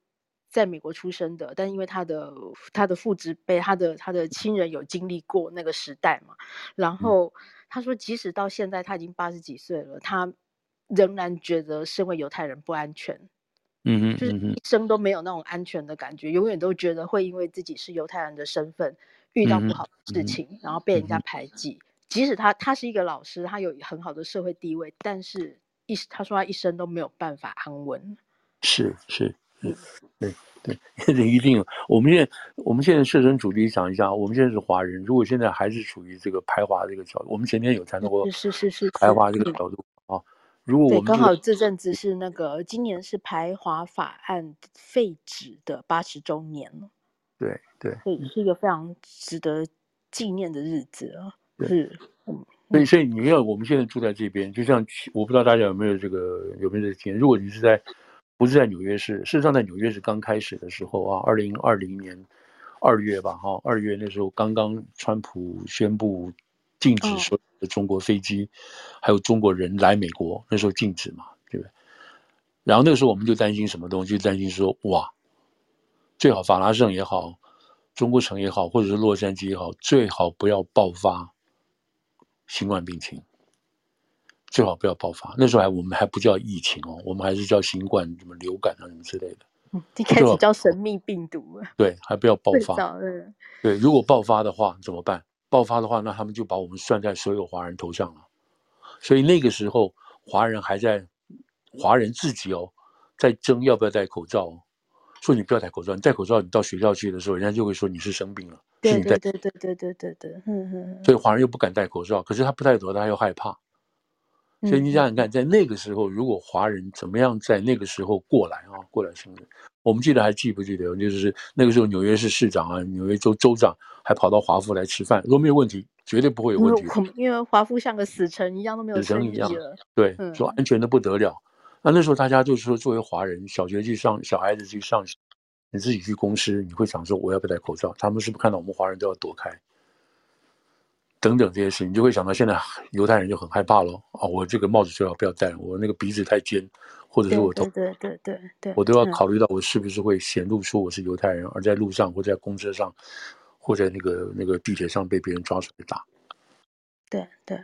在美国出生的，但因为他的他的父执辈，他的他的亲人有经历过那个时代嘛，然后他说，即使到现在他已经八十几岁了，他仍然觉得身为犹太人不安全，嗯嗯，就是一生都没有那种安全的感觉，永远都觉得会因为自己是犹太人的身份遇到不好的事情，然后被人家排挤。即使他他是一个老师，他有很好的社会地位，但是一他说他一生都没有办法安稳。是是是，对对，这一定。我们现在我们现在设身处地想一下，我们现在是华人，如果现在还是处于这个排华这个角度，我们前天有谈到过，是是是排华这个角度啊。如果我们刚好这阵子是那个今年是排华法案废止的八十周年了，对对，所以是一个非常值得纪念的日子啊。是，嗯。所以所以你要我们现在住在这边，就像我不知道大家有没有这个有没有这个经验，如果你是在。不是在纽约市，事实上在纽约市刚开始的时候啊，二零二零年二月吧，哈，二月那时候刚刚川普宣布禁止所有的中国飞机，哦、还有中国人来美国，那时候禁止嘛，对不对？然后那个时候我们就担心什么东西？就担心说，哇，最好法拉盛也好，中国城也好，或者是洛杉矶也好，最好不要爆发新冠病情。最好不要爆发，那时候还我们还不叫疫情哦，我们还是叫新冠什么流感啊什么之类的。嗯，一开始叫神秘病毒。对，还不要爆发。对，如果爆发的话怎么办？爆发的话，那他们就把我们算在所有华人头上了。所以那个时候，华人还在，华人自己哦，在争要不要戴口罩。说你不要戴口罩，你戴口罩，你到学校去的时候，人家就会说你是生病了。对对对对对对对对，嗯嗯。所以华人又不敢戴口罩，可是他不戴口罩，他又害怕。所以你想想看，在那个时候，如果华人怎么样在那个时候过来啊，过来生日，我们记得还记不记得？就是那个时候纽约市市长啊，纽约州州长还跑到华府来吃饭，如果没有问题，绝对不会有问题。因为华府像个死城一样，都没有生意了。对，说安全的不得了。那那时候大家就是说，作为华人，小学去上，小孩子去上学，你自己去公司，你会想说我要不要戴口罩？他们是不是看到我们华人都要躲开？等等这些事情，你就会想到现在犹太人就很害怕咯。哦，我这个帽子最好不要戴，我那个鼻子太尖，或者是我头，对对对对对，我都要考虑到我是不是会显露出我是犹太人，而在路上或在公车上，或在那个那个地铁上被别人抓出来打。对对。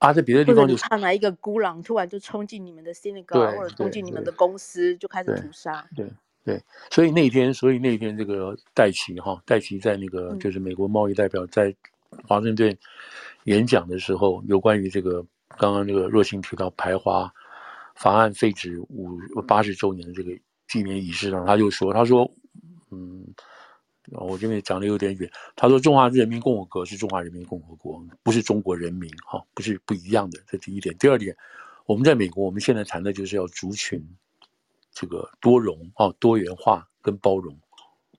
啊，在别的地方就是怕哪一个孤狼突然就冲进你们的 synagogue 或者冲进你们的公司就开始屠杀。对对，所以那一天，所以那一天这个戴奇哈，戴奇在那个就是美国贸易代表在。华盛顿演讲的时候，有关于这个刚刚那个若星提到排华法案废止五八十周年的这个纪念仪式上，他就说：“他说，嗯，我这边讲的有点远。他说，中华人民共和国是中华人民共和国，不是中国人民，哈，不是不一样的。这第一点。第二点，我们在美国，我们现在谈的就是要族群这个多容啊，多元化跟包容。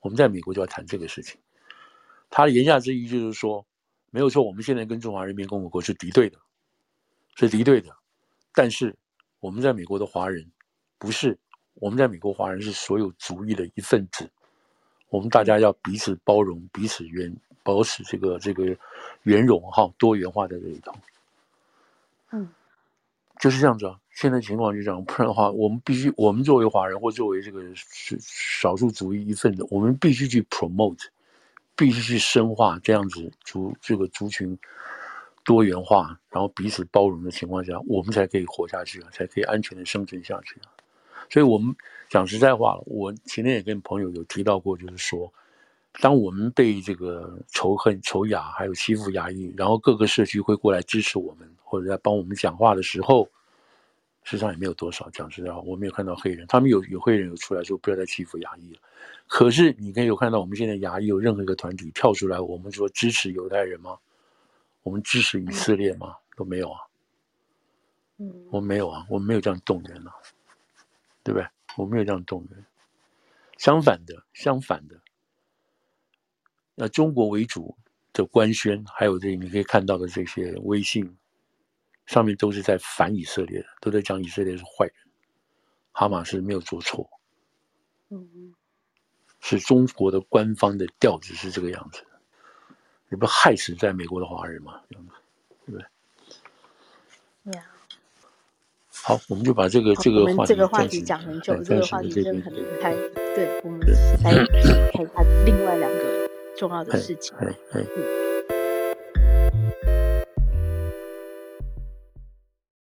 我们在美国就要谈这个事情。他的言下之意就是说。”没有错，我们现在跟中华人民共和国是敌对的，是敌对的。但是我们在美国的华人不是，我们在美国华人是所有族裔的一份子。我们大家要彼此包容，彼此圆，保持这个这个圆融哈，多元化的这一套。嗯，就是这样子啊。现在情况就这样，不然的话，我们必须，我们作为华人或作为这个是少数族裔一份子，我们必须去 promote。必须去深化这样子族这个族群多元化，然后彼此包容的情况下，我们才可以活下去啊，才可以安全的生存下去啊。所以，我们讲实在话，我前天也跟朋友有提到过，就是说，当我们被这个仇恨、仇亚还有欺负压抑，然后各个社区会过来支持我们，或者在帮我们讲话的时候。实际上也没有多少，讲实在话，我没有看到黑人，他们有有黑人有出来说不要再欺负牙医了。可是你可以有看到，我们现在牙医有任何一个团体跳出来，我们说支持犹太人吗？我们支持以色列吗？都没有啊。嗯，我没有啊，我们没有这样动员啊，对不对？我没有这样动员。相反的，相反的，那中国为主的官宣，还有这你可以看到的这些微信。上面都是在反以色列的，都在讲以色列是坏人，哈马斯没有做错，嗯，是中国的官方的调子是这个样子，你不害死在美国的华人吗？对不对？呀，好，我们就把这个这个话题这个话题讲很久，这个话题真的很离开，对，我们来看看另外两个重要的事情。